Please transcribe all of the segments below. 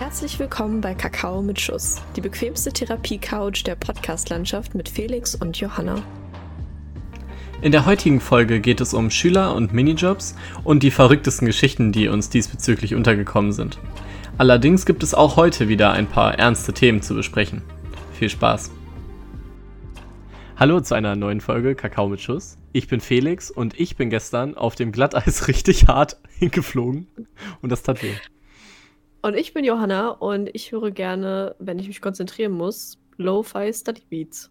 Herzlich willkommen bei Kakao mit Schuss, die bequemste Therapie-Couch der Podcast-Landschaft mit Felix und Johanna. In der heutigen Folge geht es um Schüler und Minijobs und die verrücktesten Geschichten, die uns diesbezüglich untergekommen sind. Allerdings gibt es auch heute wieder ein paar ernste Themen zu besprechen. Viel Spaß! Hallo zu einer neuen Folge Kakao mit Schuss. Ich bin Felix und ich bin gestern auf dem Glatteis richtig hart hingeflogen und das tat weh. Und ich bin Johanna und ich höre gerne, wenn ich mich konzentrieren muss, Lo-Fi Study Beats.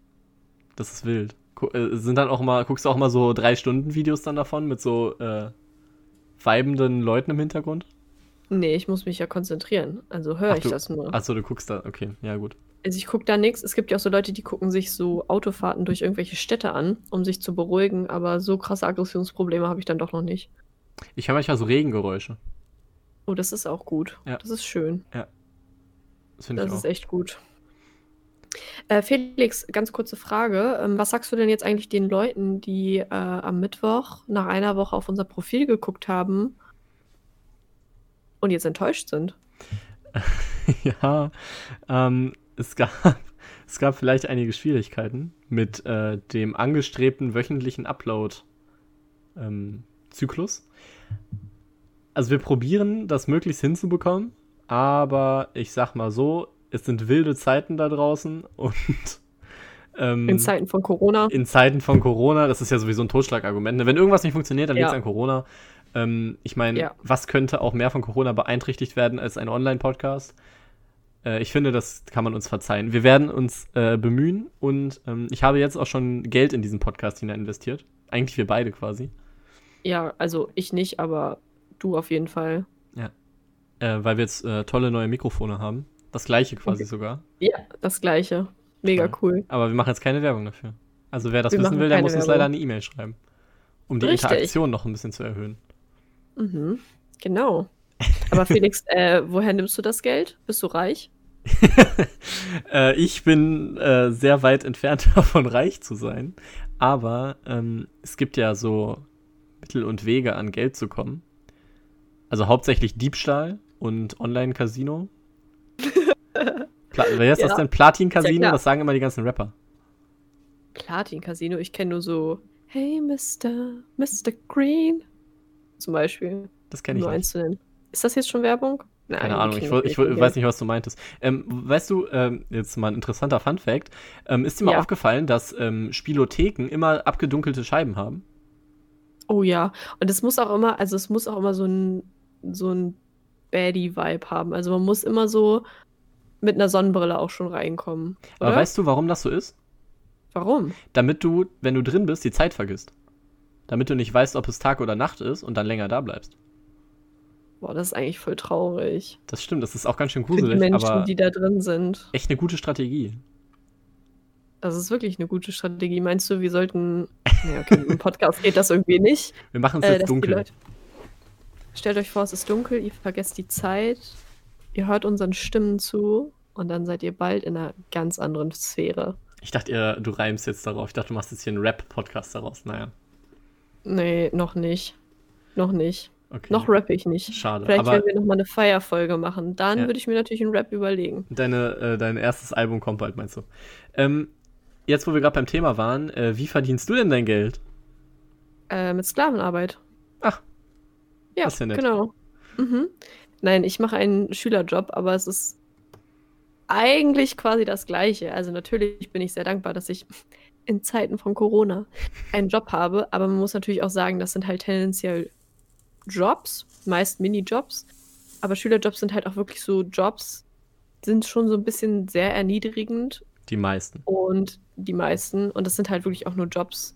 Das ist wild. Äh, sind dann auch mal, guckst du auch mal so drei Stunden Videos dann davon mit so äh, weibenden Leuten im Hintergrund? Nee, ich muss mich ja konzentrieren. Also höre ich du, das nur. Achso, du guckst da, okay, ja gut. Also ich gucke da nichts. Es gibt ja auch so Leute, die gucken sich so Autofahrten durch irgendwelche Städte an, um sich zu beruhigen, aber so krasse Aggressionsprobleme habe ich dann doch noch nicht. Ich höre manchmal so Regengeräusche. Oh, das ist auch gut. Ja. Das ist schön. Ja. Das, das ich ist echt gut. Äh, Felix, ganz kurze Frage. Ähm, was sagst du denn jetzt eigentlich den Leuten, die äh, am Mittwoch nach einer Woche auf unser Profil geguckt haben und jetzt enttäuscht sind? ja, ähm, es, gab, es gab vielleicht einige Schwierigkeiten mit äh, dem angestrebten wöchentlichen Upload-Zyklus. Ähm, also wir probieren das möglichst hinzubekommen, aber ich sag mal so, es sind wilde Zeiten da draußen und ähm, in Zeiten von Corona. In Zeiten von Corona, das ist ja sowieso ein Totschlagargument. Ne? Wenn irgendwas nicht funktioniert, dann ja. liegt es an Corona. Ähm, ich meine, ja. was könnte auch mehr von Corona beeinträchtigt werden als ein Online-Podcast? Äh, ich finde, das kann man uns verzeihen. Wir werden uns äh, bemühen und ähm, ich habe jetzt auch schon Geld in diesen Podcast hinein investiert. Eigentlich wir beide quasi. Ja, also ich nicht, aber du auf jeden Fall. Ja. Äh, weil wir jetzt äh, tolle neue Mikrofone haben. Das gleiche quasi okay. sogar. Ja, das gleiche. Mega ja. cool. Aber wir machen jetzt keine Werbung dafür. Also wer das wir wissen will, der muss uns leider eine E-Mail schreiben. Um die Richtig. Interaktion noch ein bisschen zu erhöhen. Mhm. Genau. Aber Felix, äh, woher nimmst du das Geld? Bist du reich? äh, ich bin äh, sehr weit entfernt davon, reich zu sein. Aber ähm, es gibt ja so Mittel und Wege, an Geld zu kommen. Also hauptsächlich Diebstahl und Online-Casino. Wer ist ja. das denn? Platin-Casino? Ja, das sagen immer die ganzen Rapper. Platin-Casino? Ich kenne nur so, hey Mr. Mr. Green. Zum Beispiel. Das kenne ich nur nicht. Einzelnen. Ist das jetzt schon Werbung? Nein, Keine Ahnung, ich, ich, ich, weiß nicht, was du meintest. Ähm, weißt du, ähm, jetzt mal ein interessanter Fun-Fact: ähm, Ist dir mal ja. aufgefallen, dass ähm, Spielotheken immer abgedunkelte Scheiben haben? Oh ja, und es muss auch immer, also es muss auch immer so ein, so ein Baddie-Vibe haben. Also man muss immer so mit einer Sonnenbrille auch schon reinkommen. Oder? Aber weißt du, warum das so ist? Warum? Damit du, wenn du drin bist, die Zeit vergisst. Damit du nicht weißt, ob es Tag oder Nacht ist und dann länger da bleibst. Boah, das ist eigentlich voll traurig. Das stimmt, das ist auch ganz schön gruselig. Für die Menschen, aber die da drin sind. Echt eine gute Strategie. Das ist wirklich eine gute Strategie. Meinst du, wir sollten. Ja, okay, im Podcast geht das irgendwie nicht. Wir machen es äh, jetzt dunkel. Stellt euch vor, es ist dunkel, ihr vergesst die Zeit, ihr hört unseren Stimmen zu und dann seid ihr bald in einer ganz anderen Sphäre. Ich dachte, ihr, du reimst jetzt darauf. Ich dachte, du machst jetzt hier einen Rap-Podcast daraus. Naja. Nee, noch nicht. Noch nicht. Okay. Noch rappe ich nicht. Schade. Vielleicht werden wir nochmal eine Feierfolge machen. Dann ja. würde ich mir natürlich einen Rap überlegen. Deine, äh, dein erstes Album kommt bald, meinst du? Ähm, jetzt, wo wir gerade beim Thema waren, äh, wie verdienst du denn dein Geld? Äh, mit Sklavenarbeit. Ja, das ist ja nett. genau. Mhm. Nein, ich mache einen Schülerjob, aber es ist eigentlich quasi das Gleiche. Also natürlich bin ich sehr dankbar, dass ich in Zeiten von Corona einen Job habe, aber man muss natürlich auch sagen, das sind halt tendenziell Jobs, meist Minijobs, aber Schülerjobs sind halt auch wirklich so Jobs, sind schon so ein bisschen sehr erniedrigend. Die meisten. Und die meisten. Und das sind halt wirklich auch nur Jobs,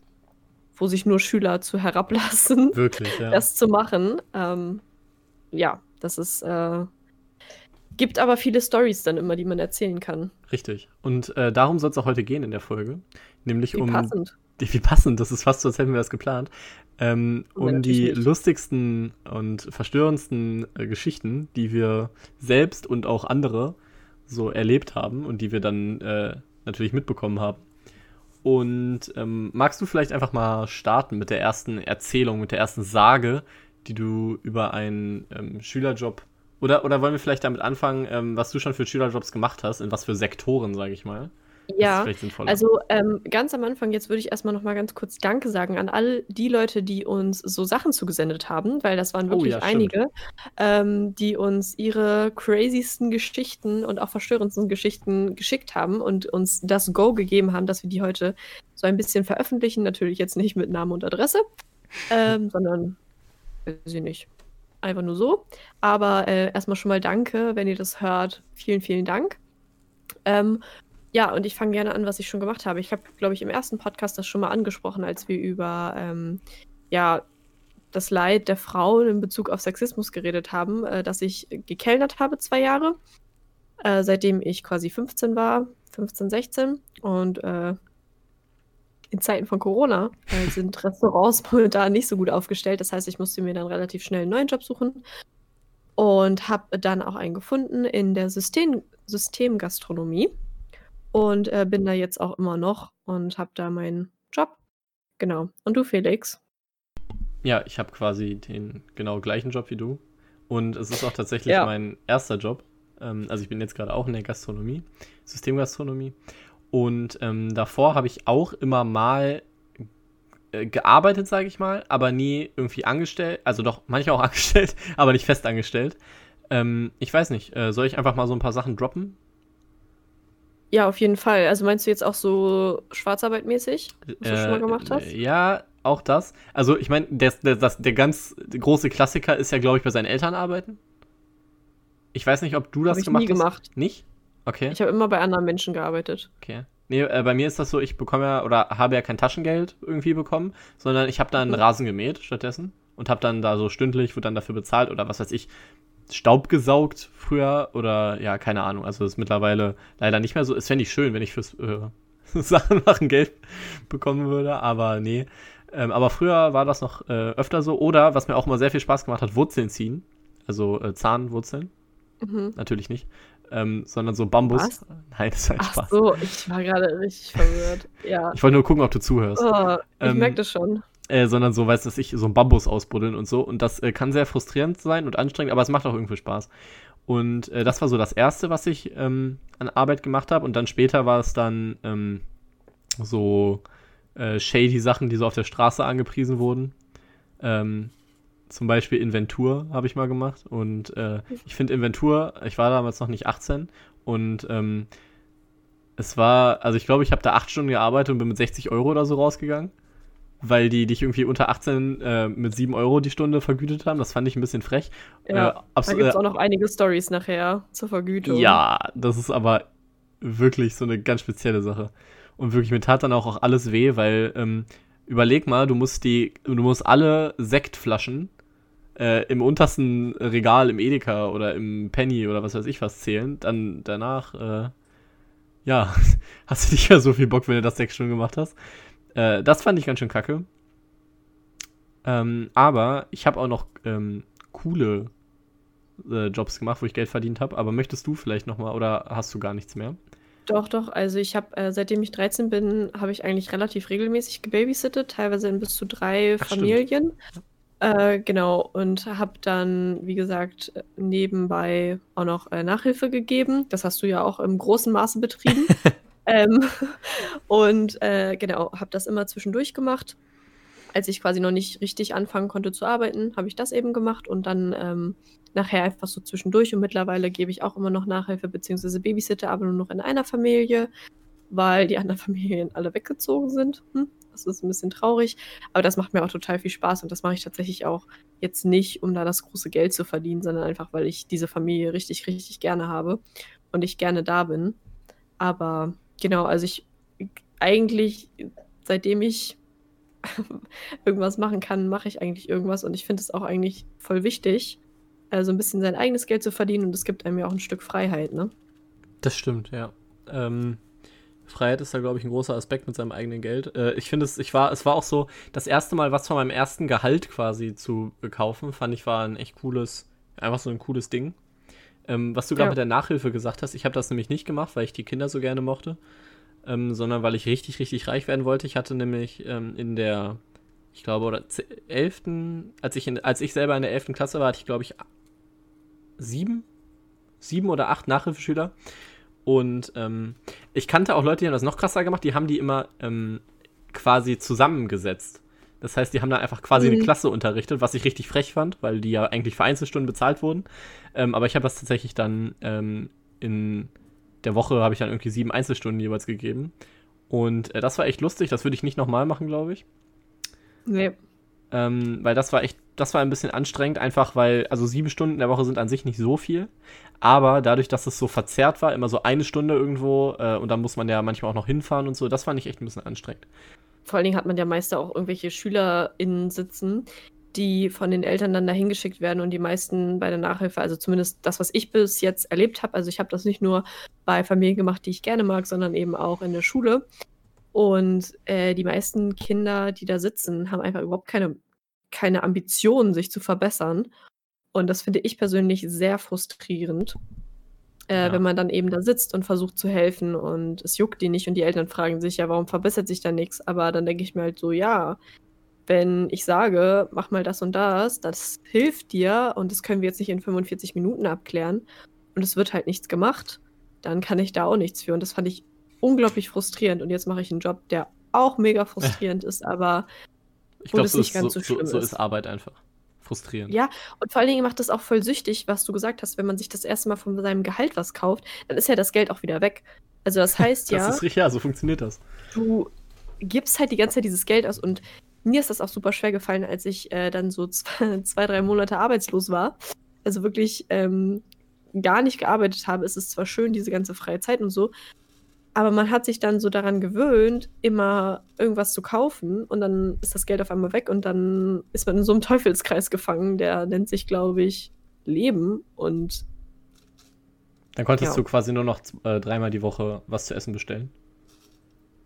wo sich nur Schüler zu herablassen, wirklich, ja. das zu machen. Ähm, ja, das ist. Äh, gibt aber viele Stories dann immer, die man erzählen kann. Richtig. Und äh, darum soll es auch heute gehen in der Folge. Nämlich wie um. Passend. Wie passend, das ist fast so, als hätten wir das geplant. Ähm, um die nicht. lustigsten und verstörendsten äh, Geschichten, die wir selbst und auch andere so erlebt haben und die wir dann äh, natürlich mitbekommen haben. Und ähm, magst du vielleicht einfach mal starten mit der ersten Erzählung, mit der ersten Sage, die du über einen ähm, Schülerjob Oder, oder wollen wir vielleicht damit anfangen, ähm, was du schon für Schülerjobs gemacht hast, in was für Sektoren, sage ich mal? Ja, also ähm, ganz am Anfang, jetzt würde ich erstmal noch mal ganz kurz Danke sagen an all die Leute, die uns so Sachen zugesendet haben, weil das waren oh wirklich ja, einige, ähm, die uns ihre crazysten Geschichten und auch verstörendsten Geschichten geschickt haben und uns das Go gegeben haben, dass wir die heute so ein bisschen veröffentlichen. Natürlich jetzt nicht mit Namen und Adresse, ähm, sondern, weiß ich nicht, einfach nur so. Aber äh, erstmal schon mal Danke, wenn ihr das hört. Vielen, vielen Dank. Ähm, ja, und ich fange gerne an, was ich schon gemacht habe. Ich habe, glaube ich, im ersten Podcast das schon mal angesprochen, als wir über ähm, ja, das Leid der Frauen in Bezug auf Sexismus geredet haben, äh, dass ich gekellnert habe zwei Jahre, äh, seitdem ich quasi 15 war, 15, 16. Und äh, in Zeiten von Corona äh, sind Restaurants momentan nicht so gut aufgestellt. Das heißt, ich musste mir dann relativ schnell einen neuen Job suchen und habe dann auch einen gefunden in der System Systemgastronomie und äh, bin da jetzt auch immer noch und habe da meinen Job. Genau. Und du, Felix? Ja, ich habe quasi den genau gleichen Job wie du. Und es ist auch tatsächlich ja. mein erster Job. Ähm, also ich bin jetzt gerade auch in der Gastronomie, Systemgastronomie. Und ähm, davor habe ich auch immer mal äh, gearbeitet, sage ich mal, aber nie irgendwie angestellt. Also doch, manchmal auch angestellt, aber nicht fest angestellt. Ähm, ich weiß nicht, äh, soll ich einfach mal so ein paar Sachen droppen? Ja, auf jeden Fall. Also meinst du jetzt auch so Schwarzarbeitmäßig, was du schon mal gemacht hast? Äh, ja, auch das. Also ich meine, der, der, der ganz große Klassiker ist ja, glaube ich, bei seinen Eltern arbeiten. Ich weiß nicht, ob du das hab ich gemacht nie hast. gemacht. Nicht? Okay. Ich habe immer bei anderen Menschen gearbeitet. Okay. Nee, äh, bei mir ist das so, ich bekomme ja oder habe ja kein Taschengeld irgendwie bekommen, sondern ich habe dann mhm. Rasen gemäht stattdessen und habe dann da so stündlich, wurde dann dafür bezahlt oder was weiß ich, Staub gesaugt früher oder ja, keine Ahnung. Also das ist mittlerweile leider nicht mehr so. Es fände ich schön, wenn ich fürs äh, Sachen machen Geld bekommen würde, aber nee. Ähm, aber früher war das noch äh, öfter so. Oder, was mir auch immer sehr viel Spaß gemacht hat, Wurzeln ziehen. Also äh, Zahnwurzeln. Mhm. Natürlich nicht. Ähm, sondern so Bambus. Was? Nein, das ist halt Ach Spaß. Ach so, ich war gerade richtig verwirrt. Ja. Ich wollte nur gucken, ob du zuhörst. Oh, ich ähm, merke das schon. Äh, sondern so, weiß dass ich, so ein Bambus ausbuddeln und so. Und das äh, kann sehr frustrierend sein und anstrengend, aber es macht auch irgendwie Spaß. Und äh, das war so das Erste, was ich ähm, an Arbeit gemacht habe. Und dann später war es dann ähm, so äh, shady Sachen, die so auf der Straße angepriesen wurden. Ähm, zum Beispiel Inventur habe ich mal gemacht. Und äh, ich finde Inventur, ich war damals noch nicht 18 und ähm, es war, also ich glaube, ich habe da acht Stunden gearbeitet und bin mit 60 Euro oder so rausgegangen weil die dich irgendwie unter 18 äh, mit 7 Euro die Stunde vergütet haben. Das fand ich ein bisschen frech. Ja, äh, da gibt es äh, auch noch einige Stories nachher zur Vergütung. Ja, das ist aber wirklich so eine ganz spezielle Sache. Und wirklich, mir tat dann auch, auch alles weh, weil ähm, überleg mal, du musst die, du musst alle Sektflaschen äh, im untersten Regal im Edeka oder im Penny oder was weiß ich was zählen. Dann danach, äh, ja, hast du nicht mehr so viel Bock, wenn du das sechs Stunden gemacht hast. Äh, das fand ich ganz schön kacke. Ähm, aber ich habe auch noch ähm, coole äh, Jobs gemacht, wo ich Geld verdient habe. Aber möchtest du vielleicht noch mal oder hast du gar nichts mehr? Doch, doch. Also ich habe, äh, seitdem ich 13 bin, habe ich eigentlich relativ regelmäßig gebabysittet, teilweise in bis zu drei Ach, Familien. Äh, genau, und habe dann, wie gesagt, nebenbei auch noch äh, Nachhilfe gegeben. Das hast du ja auch im großen Maße betrieben. Ähm, und äh, genau, habe das immer zwischendurch gemacht. Als ich quasi noch nicht richtig anfangen konnte zu arbeiten, habe ich das eben gemacht und dann ähm, nachher einfach so zwischendurch. Und mittlerweile gebe ich auch immer noch Nachhilfe bzw. Babysitter, aber nur noch in einer Familie, weil die anderen Familien alle weggezogen sind. Hm, das ist ein bisschen traurig, aber das macht mir auch total viel Spaß und das mache ich tatsächlich auch jetzt nicht, um da das große Geld zu verdienen, sondern einfach, weil ich diese Familie richtig, richtig gerne habe und ich gerne da bin. Aber Genau, also ich eigentlich, seitdem ich irgendwas machen kann, mache ich eigentlich irgendwas und ich finde es auch eigentlich voll wichtig, also ein bisschen sein eigenes Geld zu verdienen und es gibt einem ja auch ein Stück Freiheit, ne? Das stimmt, ja. Ähm, Freiheit ist da, glaube ich, ein großer Aspekt mit seinem eigenen Geld. Äh, ich finde es, ich war, es war auch so, das erste Mal, was von meinem ersten Gehalt quasi zu kaufen, fand ich, war ein echt cooles, einfach so ein cooles Ding. Ähm, was du gerade ja. mit der Nachhilfe gesagt hast, ich habe das nämlich nicht gemacht, weil ich die Kinder so gerne mochte, ähm, sondern weil ich richtig, richtig reich werden wollte. Ich hatte nämlich ähm, in der, ich glaube, oder 11., als ich, in, als ich selber in der 11. Klasse war, hatte ich, glaube ich, sieben, sieben oder acht Nachhilfeschüler. Und ähm, ich kannte auch Leute, die haben das noch krasser gemacht, die haben die immer ähm, quasi zusammengesetzt. Das heißt, die haben da einfach quasi mhm. eine Klasse unterrichtet, was ich richtig frech fand, weil die ja eigentlich für Einzelstunden bezahlt wurden. Ähm, aber ich habe das tatsächlich dann ähm, in der Woche habe ich dann irgendwie sieben Einzelstunden jeweils gegeben. Und äh, das war echt lustig, das würde ich nicht nochmal machen, glaube ich. Nee. Ähm, weil das war echt, das war ein bisschen anstrengend, einfach weil, also sieben Stunden in der Woche sind an sich nicht so viel. Aber dadurch, dass es so verzerrt war, immer so eine Stunde irgendwo äh, und dann muss man ja manchmal auch noch hinfahren und so, das fand ich echt ein bisschen anstrengend. Vor allen Dingen hat man ja meist auch irgendwelche SchülerInnen sitzen, die von den Eltern dann dahin geschickt werden und die meisten bei der Nachhilfe, also zumindest das, was ich bis jetzt erlebt habe, also ich habe das nicht nur bei Familien gemacht, die ich gerne mag, sondern eben auch in der Schule. Und äh, die meisten Kinder, die da sitzen, haben einfach überhaupt keine, keine Ambitionen, sich zu verbessern. Und das finde ich persönlich sehr frustrierend, äh, ja. wenn man dann eben da sitzt und versucht zu helfen und es juckt die nicht und die Eltern fragen sich ja, warum verbessert sich da nichts? Aber dann denke ich mir halt so, ja, wenn ich sage, mach mal das und das, das hilft dir und das können wir jetzt nicht in 45 Minuten abklären und es wird halt nichts gemacht, dann kann ich da auch nichts für. Und das fand ich unglaublich frustrierend. Und jetzt mache ich einen Job, der auch mega frustrierend ist, aber ich glaube, so, so, so, so ist Arbeit einfach. Frustrierend. Ja, und vor allen Dingen macht das auch voll süchtig, was du gesagt hast, wenn man sich das erste Mal von seinem Gehalt was kauft, dann ist ja das Geld auch wieder weg. Also das heißt ja. das ist richtig, ja, so funktioniert das. Du gibst halt die ganze Zeit dieses Geld aus und mir ist das auch super schwer gefallen, als ich äh, dann so zwei, zwei, drei Monate arbeitslos war. Also wirklich ähm, gar nicht gearbeitet habe. Es ist zwar schön, diese ganze freie Zeit und so, aber man hat sich dann so daran gewöhnt, immer irgendwas zu kaufen und dann ist das Geld auf einmal weg und dann ist man in so einem Teufelskreis gefangen, der nennt sich, glaube ich, Leben und. Dann konntest ja. du quasi nur noch äh, dreimal die Woche was zu essen bestellen?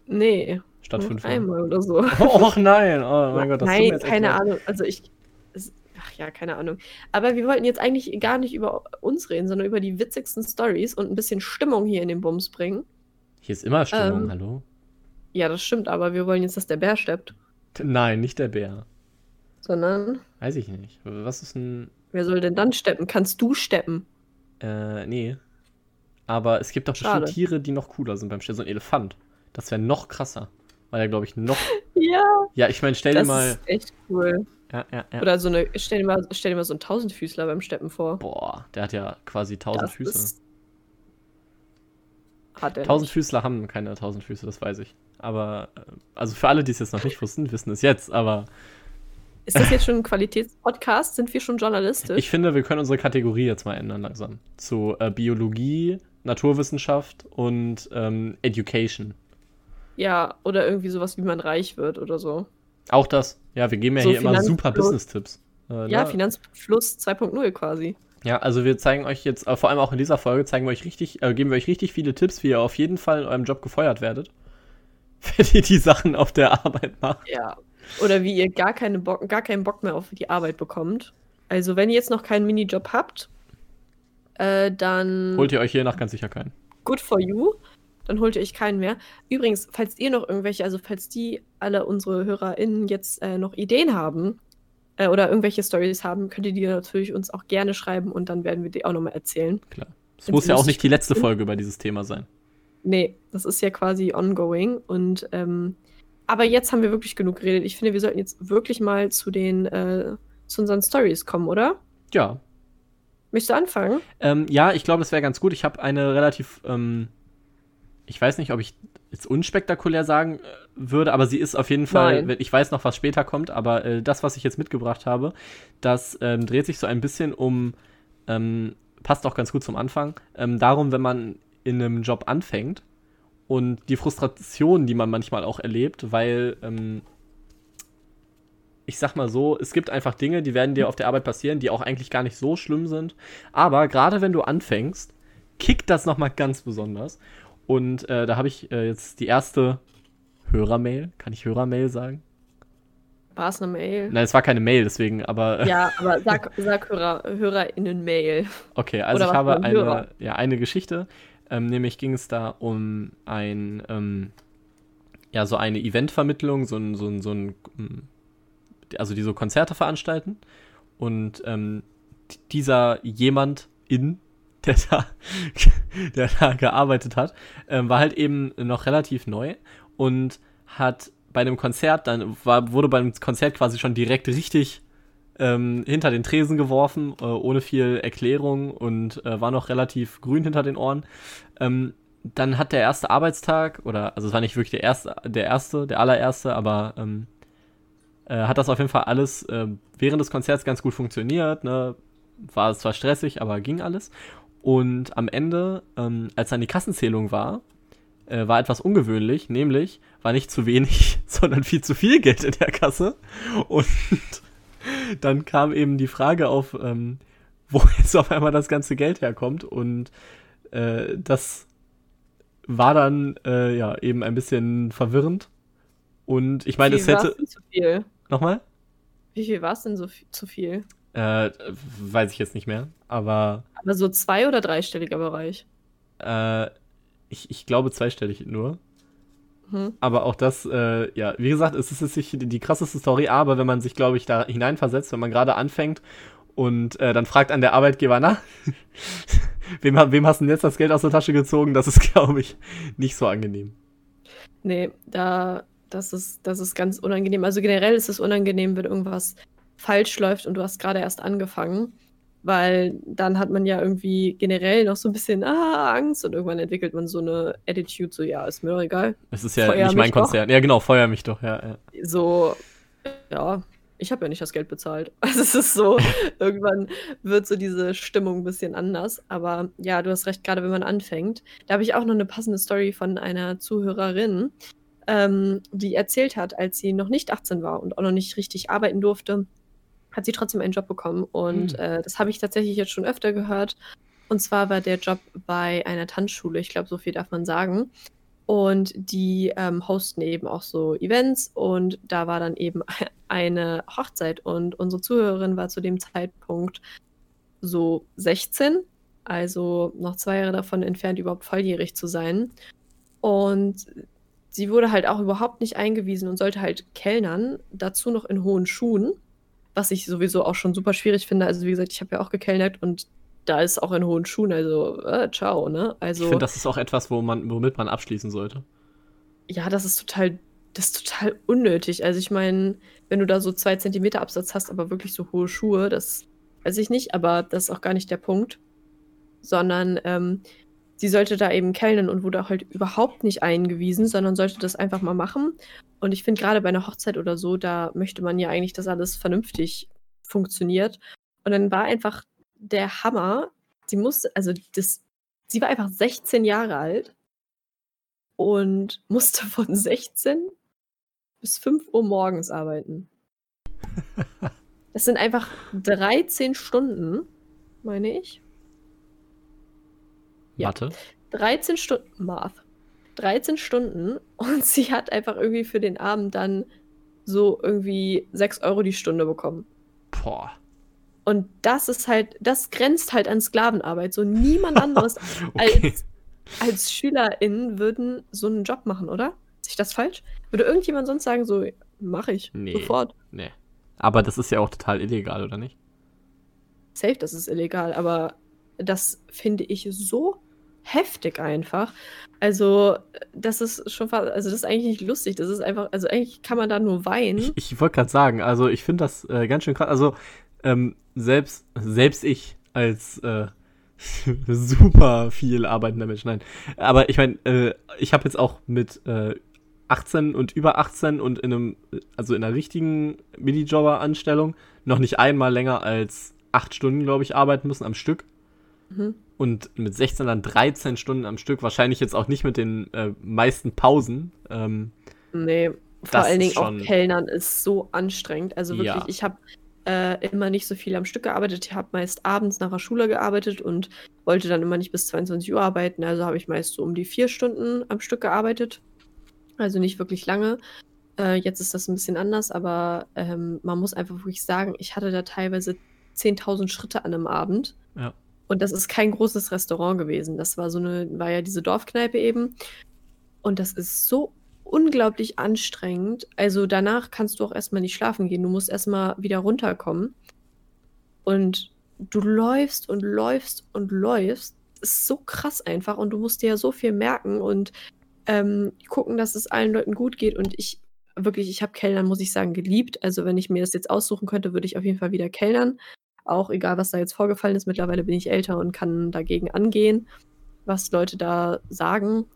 Nee. Statt fünf Einmal oder so. Och nein, oh mein Gott, das Nein, keine Ahnung. Also ich. Ach ja, keine Ahnung. Aber wir wollten jetzt eigentlich gar nicht über uns reden, sondern über die witzigsten Stories und ein bisschen Stimmung hier in den Bums bringen. Hier ist immer Stimmung, ähm, hallo? Ja, das stimmt, aber wir wollen jetzt, dass der Bär steppt. Nein, nicht der Bär. Sondern? Weiß ich nicht. Was ist ein. Wer soll denn dann steppen? Kannst du steppen? Äh, nee. Aber es gibt doch Schade. bestimmt Tiere, die noch cooler sind beim Steppen. So ein Elefant. Das wäre noch krasser. Weil er, glaube ich, noch. ja. Ja, ich meine, stell dir mal. Das ist echt cool. Ja, ja, ja. Oder so eine. Stell dir, mal, stell dir mal so einen Tausendfüßler beim Steppen vor. Boah, der hat ja quasi tausend das Füße. Ist hat er Tausendfüßler haben keine tausend Füße, das weiß ich. Aber, äh, also für alle, die es jetzt noch nicht wussten, wissen es jetzt, aber. Ist das jetzt schon ein Qualitätspodcast? Sind wir schon journalistisch? Ich finde, wir können unsere Kategorie jetzt mal ändern langsam. Zu äh, Biologie, Naturwissenschaft und ähm, Education. Ja, oder irgendwie sowas, wie man reich wird oder so. Auch das. Ja, wir geben ja so hier immer super Business-Tipps. Äh, ja, Finanzfluss 2.0 quasi. Ja, also wir zeigen euch jetzt, äh, vor allem auch in dieser Folge, zeigen wir euch richtig, äh, geben wir euch richtig viele Tipps, wie ihr auf jeden Fall in eurem Job gefeuert werdet. Wenn ihr die Sachen auf der Arbeit macht. Ja. Oder wie ihr gar, keine Bock, gar keinen Bock mehr auf die Arbeit bekommt. Also wenn ihr jetzt noch keinen Minijob habt, äh, dann. Holt ihr euch hier nach ganz sicher keinen. Good for you. Dann holt ihr euch keinen mehr. Übrigens, falls ihr noch irgendwelche, also falls die alle unsere HörerInnen jetzt äh, noch Ideen haben, äh, oder irgendwelche Stories haben, könnt ihr die natürlich uns auch gerne schreiben und dann werden wir die auch nochmal erzählen. Klar. Es muss ja auch nicht die letzte Folge über dieses Thema sein. Nee, das ist ja quasi ongoing. Und ähm, aber jetzt haben wir wirklich genug geredet. Ich finde, wir sollten jetzt wirklich mal zu den äh, zu unseren Stories kommen, oder? Ja. Möchtest du anfangen? Ähm, ja, ich glaube, es wäre ganz gut. Ich habe eine relativ, ähm, ich weiß nicht, ob ich jetzt unspektakulär sagen äh, würde, aber sie ist auf jeden Fall, Nein. ich weiß noch, was später kommt, aber äh, das, was ich jetzt mitgebracht habe, das ähm, dreht sich so ein bisschen um, ähm, passt auch ganz gut zum Anfang, ähm, darum, wenn man in einem Job anfängt und die Frustration, die man manchmal auch erlebt, weil ähm, ich sag mal so, es gibt einfach Dinge, die werden dir auf der Arbeit passieren, die auch eigentlich gar nicht so schlimm sind, aber gerade wenn du anfängst, kickt das nochmal ganz besonders. Und äh, da habe ich äh, jetzt die erste Hörermail. Kann ich Hörermail sagen? War es eine Mail? Nein, es war keine Mail, deswegen, aber. Ja, aber sag, sag Hörer, HörerInnen-Mail. Okay, also Oder ich habe eine, ja, eine Geschichte. Ähm, nämlich ging es da um ein, ähm, ja, so eine Eventvermittlung, so ein, so ein, so ein, hm, also die so Konzerte veranstalten. Und ähm, dieser jemand in, der da, der da gearbeitet hat, ähm, war halt eben noch relativ neu und hat bei einem Konzert, dann war, wurde beim Konzert quasi schon direkt richtig ähm, hinter den Tresen geworfen, äh, ohne viel Erklärung und äh, war noch relativ grün hinter den Ohren. Ähm, dann hat der erste Arbeitstag, oder, also es war nicht wirklich der erste, der erste, der allererste, aber ähm, äh, hat das auf jeden Fall alles äh, während des Konzerts ganz gut funktioniert. Ne? War zwar stressig, aber ging alles. Und am Ende, ähm, als dann die Kassenzählung war, äh, war etwas ungewöhnlich, nämlich war nicht zu wenig, sondern viel zu viel Geld in der Kasse. Und dann kam eben die Frage auf, ähm, wo jetzt auf einmal das ganze Geld herkommt. Und äh, das war dann äh, ja eben ein bisschen verwirrend. Und ich meine, es hätte. Zu viel? Nochmal? Wie viel war es denn so zu viel? Äh, weiß ich jetzt nicht mehr, aber. Aber so zwei- oder dreistelliger Bereich? Äh, ich, ich glaube zweistellig nur. Hm. Aber auch das, äh, ja, wie gesagt, es ist jetzt nicht die, die krasseste Story, aber wenn man sich, glaube ich, da hineinversetzt, wenn man gerade anfängt und äh, dann fragt an der Arbeitgeber, na, wem, wem hast du denn jetzt das Geld aus der Tasche gezogen? Das ist, glaube ich, nicht so angenehm. Nee, da, das ist, das ist ganz unangenehm. Also generell ist es unangenehm, wenn irgendwas falsch läuft und du hast gerade erst angefangen weil dann hat man ja irgendwie generell noch so ein bisschen ah, Angst und irgendwann entwickelt man so eine Attitude, so ja, ist mir doch egal. Es ist ja feuer nicht mein Konzern. Doch. Ja, genau, feuer mich doch, ja. ja. So, ja, ich habe ja nicht das Geld bezahlt. Also es ist so, irgendwann wird so diese Stimmung ein bisschen anders. Aber ja, du hast recht, gerade wenn man anfängt. Da habe ich auch noch eine passende Story von einer Zuhörerin, ähm, die erzählt hat, als sie noch nicht 18 war und auch noch nicht richtig arbeiten durfte hat sie trotzdem einen Job bekommen. Und mhm. äh, das habe ich tatsächlich jetzt schon öfter gehört. Und zwar war der Job bei einer Tanzschule. Ich glaube, so viel darf man sagen. Und die ähm, hosten eben auch so Events. Und da war dann eben eine Hochzeit. Und unsere Zuhörerin war zu dem Zeitpunkt so 16. Also noch zwei Jahre davon entfernt, überhaupt volljährig zu sein. Und sie wurde halt auch überhaupt nicht eingewiesen und sollte halt kellnern, dazu noch in hohen Schuhen was ich sowieso auch schon super schwierig finde. Also wie gesagt, ich habe ja auch gekellnert und da ist auch in hohen Schuhen, also äh, ciao, ne? Also, ich finde, das ist auch etwas, wo man, womit man abschließen sollte. Ja, das ist total, das ist total unnötig. Also ich meine, wenn du da so zwei Zentimeter Absatz hast, aber wirklich so hohe Schuhe, das weiß ich nicht, aber das ist auch gar nicht der Punkt. Sondern ähm, sie sollte da eben kellnen und wurde halt überhaupt nicht eingewiesen, sondern sollte das einfach mal machen. Und ich finde gerade bei einer Hochzeit oder so, da möchte man ja eigentlich, dass alles vernünftig funktioniert. Und dann war einfach der Hammer. Sie musste, also das, sie war einfach 16 Jahre alt und musste von 16 bis 5 Uhr morgens arbeiten. Das sind einfach 13 Stunden, meine ich. Ja. Mathe? 13 Stunden. Math. 13 Stunden und sie hat einfach irgendwie für den Abend dann so irgendwie 6 Euro die Stunde bekommen. Boah. Und das ist halt, das grenzt halt an Sklavenarbeit. So niemand anderes okay. als, als SchülerInnen würden so einen Job machen, oder? Ist ich das falsch? Würde irgendjemand sonst sagen, so, mache ich nee, sofort? Nee. Aber das ist ja auch total illegal, oder nicht? Safe, das ist illegal, aber das finde ich so heftig einfach. Also, das ist schon fast, also das ist eigentlich nicht lustig. Das ist einfach, also eigentlich kann man da nur weinen. Ich, ich wollte gerade sagen, also ich finde das äh, ganz schön krass. Also, ähm, selbst, selbst ich als äh, super viel arbeitender Mensch, nein. Aber ich meine, äh, ich habe jetzt auch mit 18 äh, und über 18 und in einem, also in einer richtigen Minijobber-Anstellung noch nicht einmal länger als acht Stunden, glaube ich, arbeiten müssen am Stück. Mhm. Und mit 16 dann 13 Stunden am Stück, wahrscheinlich jetzt auch nicht mit den äh, meisten Pausen. Ähm, nee, vor allen Dingen auch Kellnern ist so anstrengend. Also wirklich, ja. ich habe äh, immer nicht so viel am Stück gearbeitet. Ich habe meist abends nach der Schule gearbeitet und wollte dann immer nicht bis 22 Uhr arbeiten. Also habe ich meist so um die vier Stunden am Stück gearbeitet. Also nicht wirklich lange. Äh, jetzt ist das ein bisschen anders, aber ähm, man muss einfach wirklich sagen, ich hatte da teilweise 10.000 Schritte an einem Abend. Ja. Und das ist kein großes Restaurant gewesen. Das war so eine, war ja diese Dorfkneipe eben. Und das ist so unglaublich anstrengend. Also danach kannst du auch erstmal nicht schlafen gehen. Du musst erstmal wieder runterkommen. Und du läufst und läufst und läufst. Das ist so krass einfach und du musst dir ja so viel merken und ähm, gucken, dass es allen Leuten gut geht. Und ich wirklich, ich habe Kellnern, muss ich sagen, geliebt. Also wenn ich mir das jetzt aussuchen könnte, würde ich auf jeden Fall wieder Kellnern. Auch egal, was da jetzt vorgefallen ist. Mittlerweile bin ich älter und kann dagegen angehen, was Leute da sagen.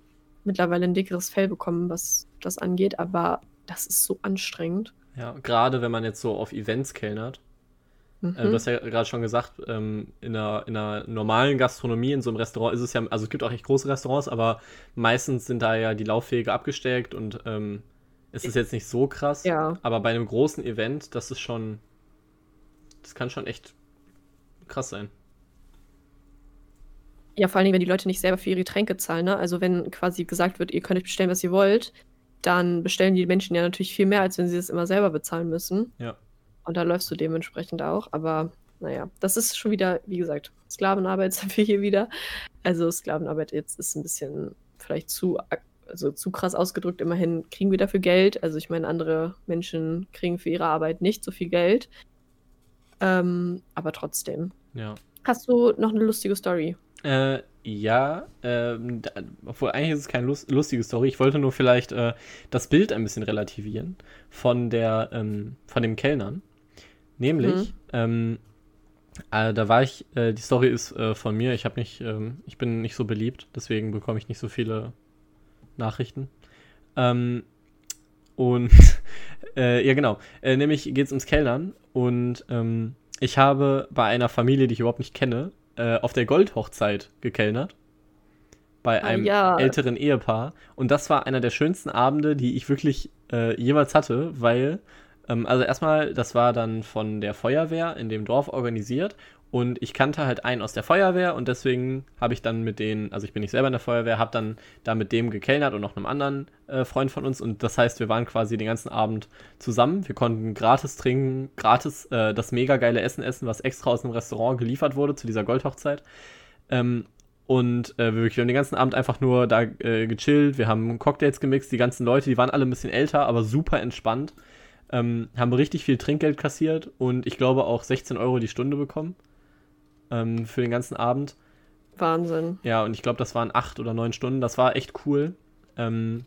Mittlerweile ein dickeres Fell bekommen, was das angeht. Aber das ist so anstrengend. Ja, gerade wenn man jetzt so auf Events kellnert. Mhm. Äh, du hast ja gerade schon gesagt, ähm, in, einer, in einer normalen Gastronomie, in so einem Restaurant ist es ja, also es gibt auch echt große Restaurants, aber meistens sind da ja die Laufwege abgesteckt und ähm, es ist jetzt nicht so krass. Ja. Aber bei einem großen Event, das ist schon, das kann schon echt krass sein. Ja, vor allem, wenn die Leute nicht selber für ihre Tränke zahlen. Ne? Also wenn quasi gesagt wird, ihr könnt bestellen, was ihr wollt, dann bestellen die Menschen ja natürlich viel mehr, als wenn sie das immer selber bezahlen müssen. Ja. Und da läufst du dementsprechend auch. Aber naja, das ist schon wieder, wie gesagt, Sklavenarbeit sind wir hier wieder. Also Sklavenarbeit jetzt ist ein bisschen vielleicht zu, also zu krass ausgedrückt. Immerhin kriegen wir dafür Geld. Also ich meine, andere Menschen kriegen für ihre Arbeit nicht so viel Geld. Ähm, aber trotzdem. Ja. Hast du noch eine lustige Story? Äh, ja, ähm, obwohl eigentlich ist es keine lust lustige Story. Ich wollte nur vielleicht äh, das Bild ein bisschen relativieren von der, ähm, von den Kellnern. Nämlich, mhm. ähm, äh, da war ich, äh, die Story ist äh, von mir. Ich habe nicht, ähm, ich bin nicht so beliebt, deswegen bekomme ich nicht so viele Nachrichten. Ähm, und äh, ja, genau. Nämlich geht es ums Kellnern und ähm, ich habe bei einer Familie, die ich überhaupt nicht kenne, äh, auf der Goldhochzeit gekellnert. Bei ah, einem ah, ja. älteren Ehepaar. Und das war einer der schönsten Abende, die ich wirklich äh, jemals hatte, weil, ähm, also erstmal, das war dann von der Feuerwehr in dem Dorf organisiert und ich kannte halt einen aus der Feuerwehr und deswegen habe ich dann mit denen, also ich bin nicht selber in der Feuerwehr, habe dann da mit dem gekellnert und noch einem anderen äh, Freund von uns. Und das heißt, wir waren quasi den ganzen Abend zusammen. Wir konnten gratis trinken, gratis äh, das mega geile Essen essen, was extra aus einem Restaurant geliefert wurde zu dieser Goldhochzeit. Ähm, und äh, wir haben den ganzen Abend einfach nur da äh, gechillt. Wir haben Cocktails gemixt. Die ganzen Leute, die waren alle ein bisschen älter, aber super entspannt. Ähm, haben richtig viel Trinkgeld kassiert und ich glaube auch 16 Euro die Stunde bekommen ähm, für den ganzen Abend. Wahnsinn. Ja, und ich glaube, das waren acht oder neun Stunden. Das war echt cool. Ähm,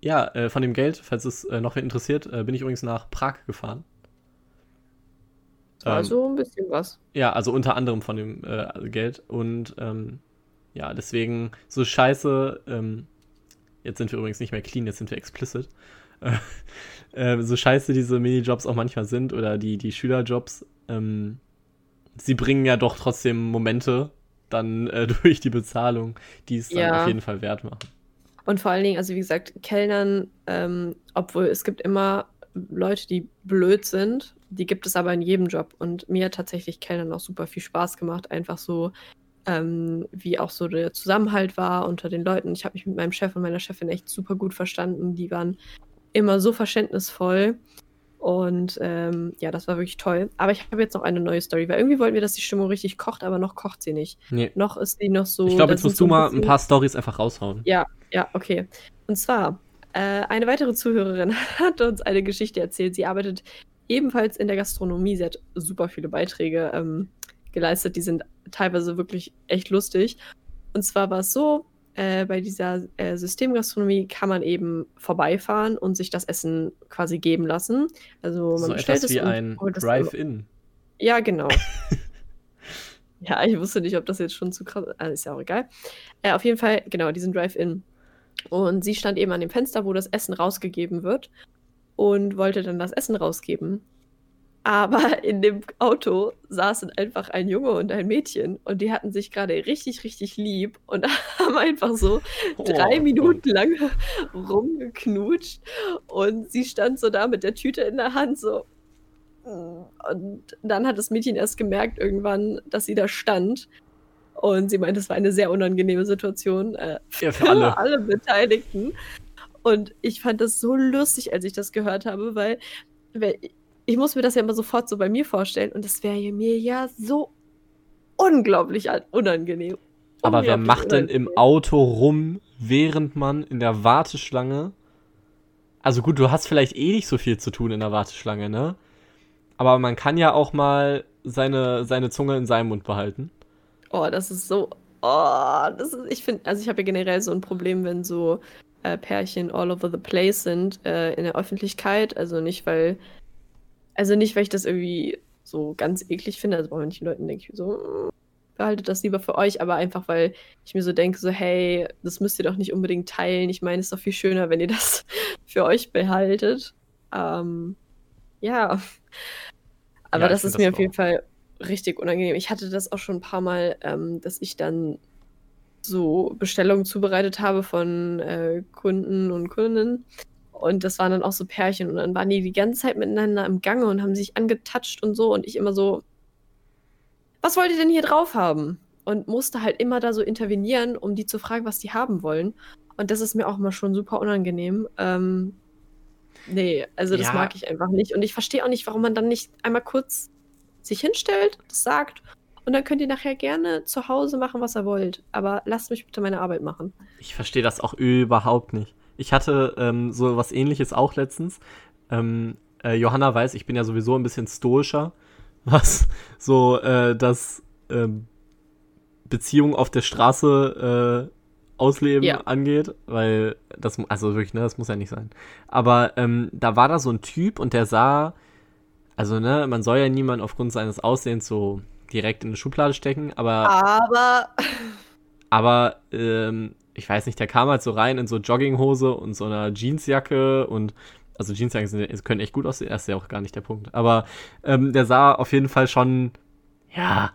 ja, äh, von dem Geld, falls es äh, noch wer interessiert, äh, bin ich übrigens nach Prag gefahren. Also ein bisschen was. Ja, also unter anderem von dem äh, Geld. Und ähm, ja, deswegen so scheiße. Ähm, jetzt sind wir übrigens nicht mehr clean, jetzt sind wir explicit. Äh, so scheiße diese Minijobs auch manchmal sind oder die, die Schülerjobs. Ähm, sie bringen ja doch trotzdem Momente dann äh, durch die Bezahlung, die es dann ja. auf jeden Fall wert machen. Und vor allen Dingen, also wie gesagt, Kellnern, ähm, obwohl es gibt immer Leute, die blöd sind, die gibt es aber in jedem Job. Und mir hat tatsächlich Kellnern auch super viel Spaß gemacht, einfach so, ähm, wie auch so der Zusammenhalt war unter den Leuten. Ich habe mich mit meinem Chef und meiner Chefin echt super gut verstanden. Die waren immer so verständnisvoll. Und ähm, ja, das war wirklich toll. Aber ich habe jetzt noch eine neue Story, weil irgendwie wollten wir, dass die Stimmung richtig kocht, aber noch kocht sie nicht. Nee. Noch ist sie noch so. Ich glaube, jetzt musst du mal ein paar Stories einfach raushauen. Ja, ja, okay. Und zwar, äh, eine weitere Zuhörerin hat uns eine Geschichte erzählt. Sie arbeitet ebenfalls in der Gastronomie. Sie hat super viele Beiträge ähm, geleistet. Die sind teilweise wirklich echt lustig. Und zwar war es so, äh, bei dieser äh, Systemgastronomie kann man eben vorbeifahren und sich das Essen quasi geben lassen. Also man so bestellt etwas es wie ein Drive-In. Ja, genau. ja, ich wusste nicht, ob das jetzt schon zu krass ist. Ah, ist ja auch egal. Äh, auf jeden Fall, genau, diesen Drive-In. Und sie stand eben an dem Fenster, wo das Essen rausgegeben wird und wollte dann das Essen rausgeben. Aber in dem Auto saßen einfach ein Junge und ein Mädchen und die hatten sich gerade richtig, richtig lieb und haben einfach so oh, drei Minuten lang rumgeknutscht und sie stand so da mit der Tüte in der Hand so. Und dann hat das Mädchen erst gemerkt irgendwann, dass sie da stand und sie meinte, es war eine sehr unangenehme Situation äh, ja, für alle. alle Beteiligten. Und ich fand das so lustig, als ich das gehört habe, weil ich muss mir das ja immer sofort so bei mir vorstellen und das wäre mir ja so unglaublich unangenehm. Aber wer macht denn im Auto rum, während man in der Warteschlange. Also gut, du hast vielleicht eh nicht so viel zu tun in der Warteschlange, ne? Aber man kann ja auch mal seine, seine Zunge in seinem Mund behalten. Oh, das ist so. Oh, das ist, ich finde, also ich habe ja generell so ein Problem, wenn so äh, Pärchen all over the place sind äh, in der Öffentlichkeit. Also nicht, weil, also nicht, weil ich das irgendwie so ganz eklig finde. Also bei manchen Leuten denke ich so, behaltet das lieber für euch, aber einfach, weil ich mir so denke, so, hey, das müsst ihr doch nicht unbedingt teilen. Ich meine, es ist doch viel schöner, wenn ihr das für euch behaltet. Ähm, ja. Aber ja, das ist mir das auf jeden Fall richtig unangenehm. Ich hatte das auch schon ein paar Mal, ähm, dass ich dann so Bestellungen zubereitet habe von äh, Kunden und Kundinnen. Und das waren dann auch so Pärchen. Und dann waren die die ganze Zeit miteinander im Gange und haben sich angetatscht und so. Und ich immer so, was wollt ihr denn hier drauf haben? Und musste halt immer da so intervenieren, um die zu fragen, was die haben wollen. Und das ist mir auch mal schon super unangenehm. Ähm, nee, also das ja. mag ich einfach nicht. Und ich verstehe auch nicht, warum man dann nicht einmal kurz sich hinstellt, das sagt und dann könnt ihr nachher gerne zu Hause machen, was ihr wollt. Aber lasst mich bitte meine Arbeit machen. Ich verstehe das auch überhaupt nicht. Ich hatte ähm, so was ähnliches auch letztens. Ähm, äh, Johanna weiß, ich bin ja sowieso ein bisschen stoischer, was so äh, das ähm, Beziehung auf der Straße äh, ausleben ja. angeht, weil das, also wirklich, ne, das muss ja nicht sein. Aber ähm, da war da so ein Typ und der sah, also ne, man soll ja niemand aufgrund seines Aussehens so direkt in eine Schublade stecken, aber. Aber. Aber, ähm, ich weiß nicht, der kam halt so rein in so Jogginghose und so einer Jeansjacke und. Also Jeansjacken sind, können echt gut aussehen, das ist ja auch gar nicht der Punkt. Aber ähm, der sah auf jeden Fall schon, ja,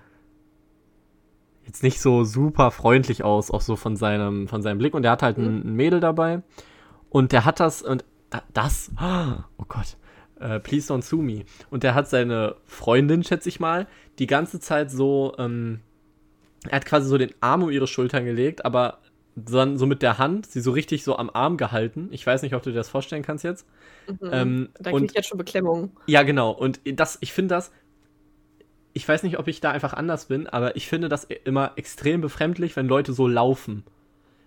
jetzt nicht so super freundlich aus, auch so von seinem, von seinem Blick. Und der hat halt ein, mhm. ein Mädel dabei. Und der hat das, und das, oh Gott, äh, Please Don't Sue Me. Und der hat seine Freundin, schätze ich mal, die ganze Zeit so, ähm, er hat quasi so den Arm um ihre Schultern gelegt, aber dann so mit der Hand, sie so richtig so am Arm gehalten. Ich weiß nicht, ob du dir das vorstellen kannst jetzt. Mhm. Ähm, da kriege ich jetzt schon Beklemmung. Ja, genau. Und das, ich finde das, ich weiß nicht, ob ich da einfach anders bin, aber ich finde das immer extrem befremdlich, wenn Leute so laufen.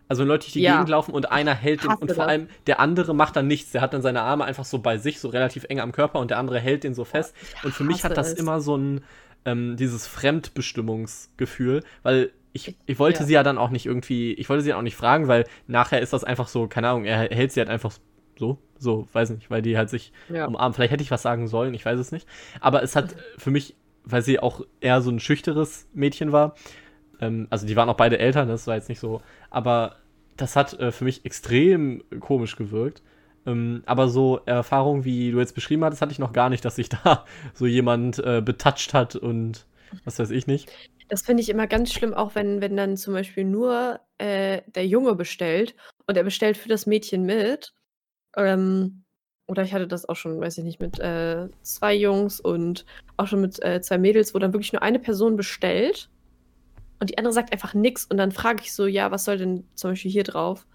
Also wenn Leute durch die ja. Gegend laufen und einer hält den und vor allem der andere macht dann nichts. Der hat dann seine Arme einfach so bei sich, so relativ eng am Körper und der andere hält den so fest. Und für mich hat das es. immer so ein, ähm, dieses Fremdbestimmungsgefühl, weil ich, ich wollte ja. sie ja dann auch nicht irgendwie, ich wollte sie auch nicht fragen, weil nachher ist das einfach so, keine Ahnung, er hält sie halt einfach so, so, weiß nicht, weil die halt sich ja. umarmen. Vielleicht hätte ich was sagen sollen, ich weiß es nicht. Aber es hat für mich, weil sie auch eher so ein schüchteres Mädchen war, ähm, also die waren auch beide Eltern, das war jetzt nicht so. Aber das hat äh, für mich extrem komisch gewirkt. Ähm, aber so Erfahrungen, wie du jetzt beschrieben hattest, hatte ich noch gar nicht, dass sich da so jemand äh, betatscht hat und was weiß ich nicht. Das finde ich immer ganz schlimm, auch wenn, wenn dann zum Beispiel nur äh, der Junge bestellt und er bestellt für das Mädchen mit. Ähm, oder ich hatte das auch schon, weiß ich nicht, mit äh, zwei Jungs und auch schon mit äh, zwei Mädels, wo dann wirklich nur eine Person bestellt und die andere sagt einfach nichts und dann frage ich so, ja, was soll denn zum Beispiel hier drauf?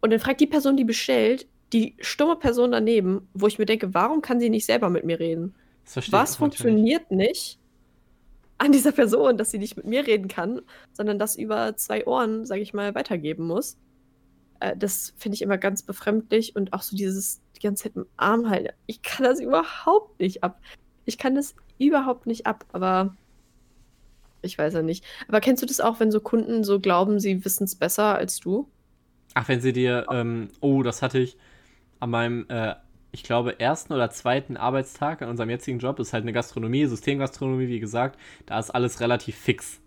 Und dann fragt die Person, die bestellt, die stumme Person daneben, wo ich mir denke, warum kann sie nicht selber mit mir reden? Was funktioniert nicht an dieser Person, dass sie nicht mit mir reden kann, sondern das über zwei Ohren, sage ich mal, weitergeben muss? Äh, das finde ich immer ganz befremdlich und auch so dieses die ganze Zeit im Arm halten. Ich kann das überhaupt nicht ab. Ich kann das überhaupt nicht ab, aber ich weiß ja nicht. Aber kennst du das auch, wenn so Kunden so glauben, sie wissen es besser als du? Ach, wenn sie dir, ähm, oh, das hatte ich an meinem, äh, ich glaube, ersten oder zweiten Arbeitstag an unserem jetzigen Job. Ist halt eine Gastronomie, Systemgastronomie, wie gesagt. Da ist alles relativ fix.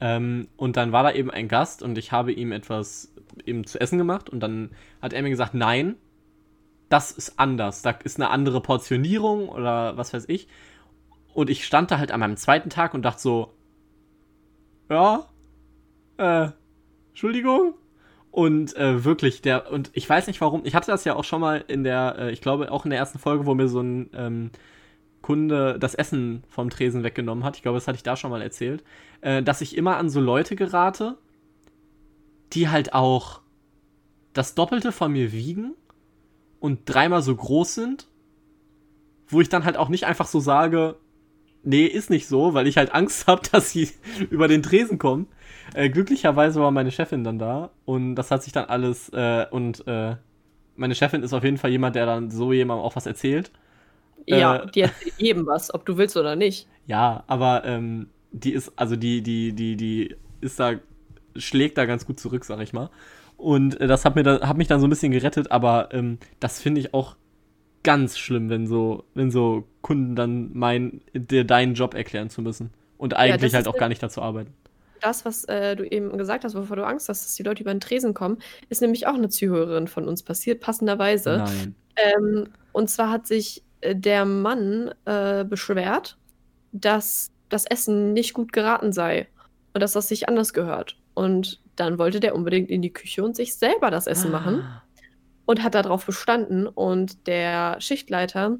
Ähm, und dann war da eben ein Gast und ich habe ihm etwas eben zu essen gemacht und dann hat er mir gesagt, nein, das ist anders. Da ist eine andere Portionierung oder was weiß ich. Und ich stand da halt an meinem zweiten Tag und dachte so, ja, äh, Entschuldigung. Und äh, wirklich, der, und ich weiß nicht warum, ich hatte das ja auch schon mal in der, äh, ich glaube auch in der ersten Folge, wo mir so ein ähm, Kunde das Essen vom Tresen weggenommen hat, ich glaube, das hatte ich da schon mal erzählt, äh, dass ich immer an so Leute gerate, die halt auch das Doppelte von mir wiegen und dreimal so groß sind, wo ich dann halt auch nicht einfach so sage, nee, ist nicht so, weil ich halt Angst habe, dass sie über den Tresen kommen. Äh, glücklicherweise war meine Chefin dann da und das hat sich dann alles äh, und äh, meine Chefin ist auf jeden Fall jemand, der dann so jemandem auch was erzählt. Ja, äh, die erzählt jedem was, ob du willst oder nicht. Ja, aber ähm, die ist, also die, die, die, die ist da, schlägt da ganz gut zurück, sag ich mal. Und äh, das hat, mir da, hat mich dann so ein bisschen gerettet, aber ähm, das finde ich auch ganz schlimm, wenn so, wenn so Kunden dann meinen, dir deinen Job erklären zu müssen. Und eigentlich ja, halt auch gar nicht dazu arbeiten. Das, was äh, du eben gesagt hast, wovor du Angst hast, dass die Leute über den Tresen kommen, ist nämlich auch eine Zuhörerin von uns passiert, passenderweise. Ähm, und zwar hat sich äh, der Mann äh, beschwert, dass das Essen nicht gut geraten sei und dass das sich anders gehört. Und dann wollte der unbedingt in die Küche und sich selber das Essen ah. machen und hat darauf bestanden. Und der Schichtleiter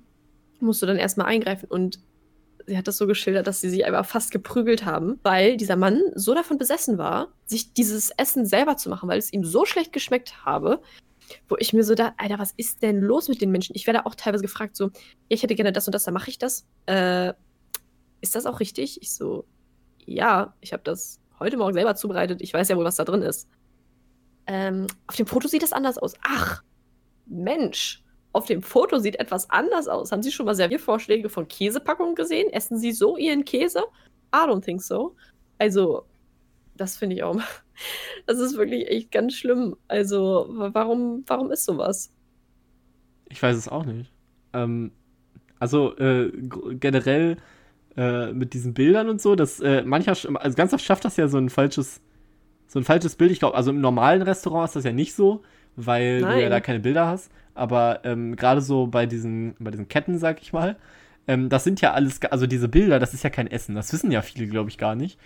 musste dann erstmal eingreifen und sie hat das so geschildert, dass sie sich einfach fast geprügelt haben, weil dieser Mann so davon besessen war, sich dieses Essen selber zu machen, weil es ihm so schlecht geschmeckt habe, wo ich mir so da, Alter, was ist denn los mit den Menschen? Ich werde auch teilweise gefragt, so, ja, ich hätte gerne das und das, dann mache ich das. Äh, ist das auch richtig? Ich so, ja, ich habe das heute Morgen selber zubereitet. Ich weiß ja wohl, was da drin ist. Ähm, auf dem Foto sieht das anders aus. Ach, Mensch, auf dem Foto sieht etwas anders aus. Haben Sie schon mal Serviervorschläge von Käsepackungen gesehen? Essen Sie so Ihren Käse? I don't think so. Also, das finde ich auch. Das ist wirklich echt ganz schlimm. Also, warum, warum ist sowas? Ich weiß es auch nicht. Ähm, also, äh, generell äh, mit diesen Bildern und so, dass äh, mancher, also ganz oft schafft das ja so ein falsches, so ein falsches Bild. Ich glaube, also im normalen Restaurant ist das ja nicht so, weil Nein. du ja da keine Bilder hast. Aber ähm, gerade so bei diesen, bei diesen Ketten, sag ich mal, ähm, das sind ja alles, also diese Bilder, das ist ja kein Essen. Das wissen ja viele, glaube ich, gar nicht.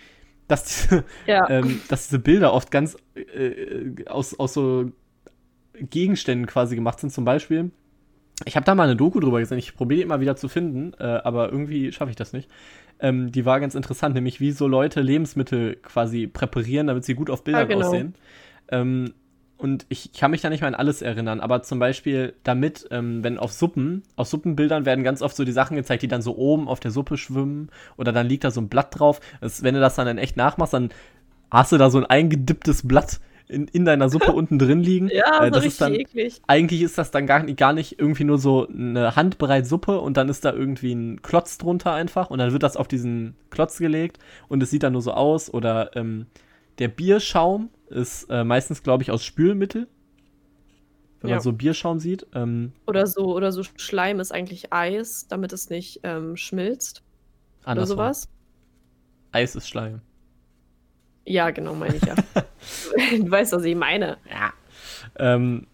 Dass diese, ja. ähm, dass diese Bilder oft ganz äh, aus, aus so Gegenständen quasi gemacht sind. Zum Beispiel, ich habe da mal eine Doku drüber gesehen, ich probiere die immer wieder zu finden, äh, aber irgendwie schaffe ich das nicht. Ähm, die war ganz interessant, nämlich wie so Leute Lebensmittel quasi präparieren, damit sie gut auf Bildern ja, genau. aussehen. Ähm, und ich kann mich da nicht mal an alles erinnern, aber zum Beispiel damit, ähm, wenn auf Suppen, auf Suppenbildern werden ganz oft so die Sachen gezeigt, die dann so oben auf der Suppe schwimmen oder dann liegt da so ein Blatt drauf. Das, wenn du das dann in echt nachmachst, dann hast du da so ein eingedipptes Blatt in, in deiner Suppe unten drin liegen. Ja, äh, das so ist dann, eklig. Eigentlich ist das dann gar, gar nicht irgendwie nur so eine handbreit Suppe und dann ist da irgendwie ein Klotz drunter einfach und dann wird das auf diesen Klotz gelegt und es sieht dann nur so aus. Oder ähm, der Bierschaum ist äh, meistens, glaube ich, aus Spülmittel. Wenn ja. man so Bierschaum sieht. Ähm, oder so, oder so Schleim ist eigentlich Eis, damit es nicht ähm, schmilzt. Andersrum. Oder sowas. Eis ist Schleim. Ja, genau, meine ich ja. du weißt, was ich meine. Ja. Ähm,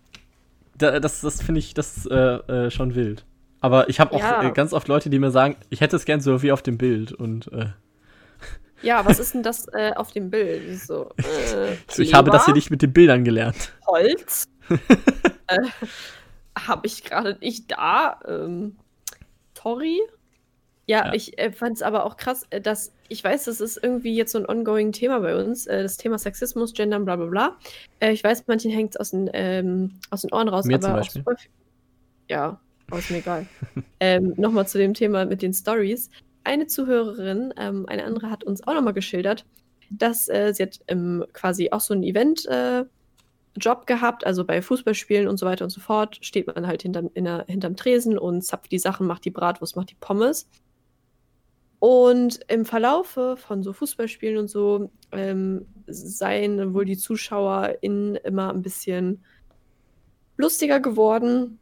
das das finde ich das äh, äh, schon wild. Aber ich habe auch ja. Äh, ganz oft Leute, die mir sagen, ich hätte es gern so wie auf dem Bild. Und äh, ja, was ist denn das äh, auf dem Bild? So, äh, so, ich habe das hier nicht mit den Bildern gelernt. Holz. äh, habe ich gerade nicht da. Ähm, sorry. Ja, ja. ich äh, fand es aber auch krass, äh, dass ich weiß, das ist irgendwie jetzt so ein ongoing Thema bei uns, äh, das Thema Sexismus, Gendern, bla bla bla. Äh, ich weiß, manchen hängt es aus, den, ähm, aus den Ohren raus, Mir aber zum Beispiel. Auch ja, aber ist mir egal. ähm, Nochmal zu dem Thema mit den Stories. Eine Zuhörerin, ähm, eine andere hat uns auch nochmal geschildert, dass äh, sie hat ähm, quasi auch so ein Event äh, gehabt, also bei Fußballspielen und so weiter und so fort, steht man halt hinterm, der, hinterm Tresen und zapft die Sachen, macht die Bratwurst, macht die Pommes. Und im Verlaufe von so Fußballspielen und so ähm, seien wohl die ZuschauerInnen immer ein bisschen lustiger geworden.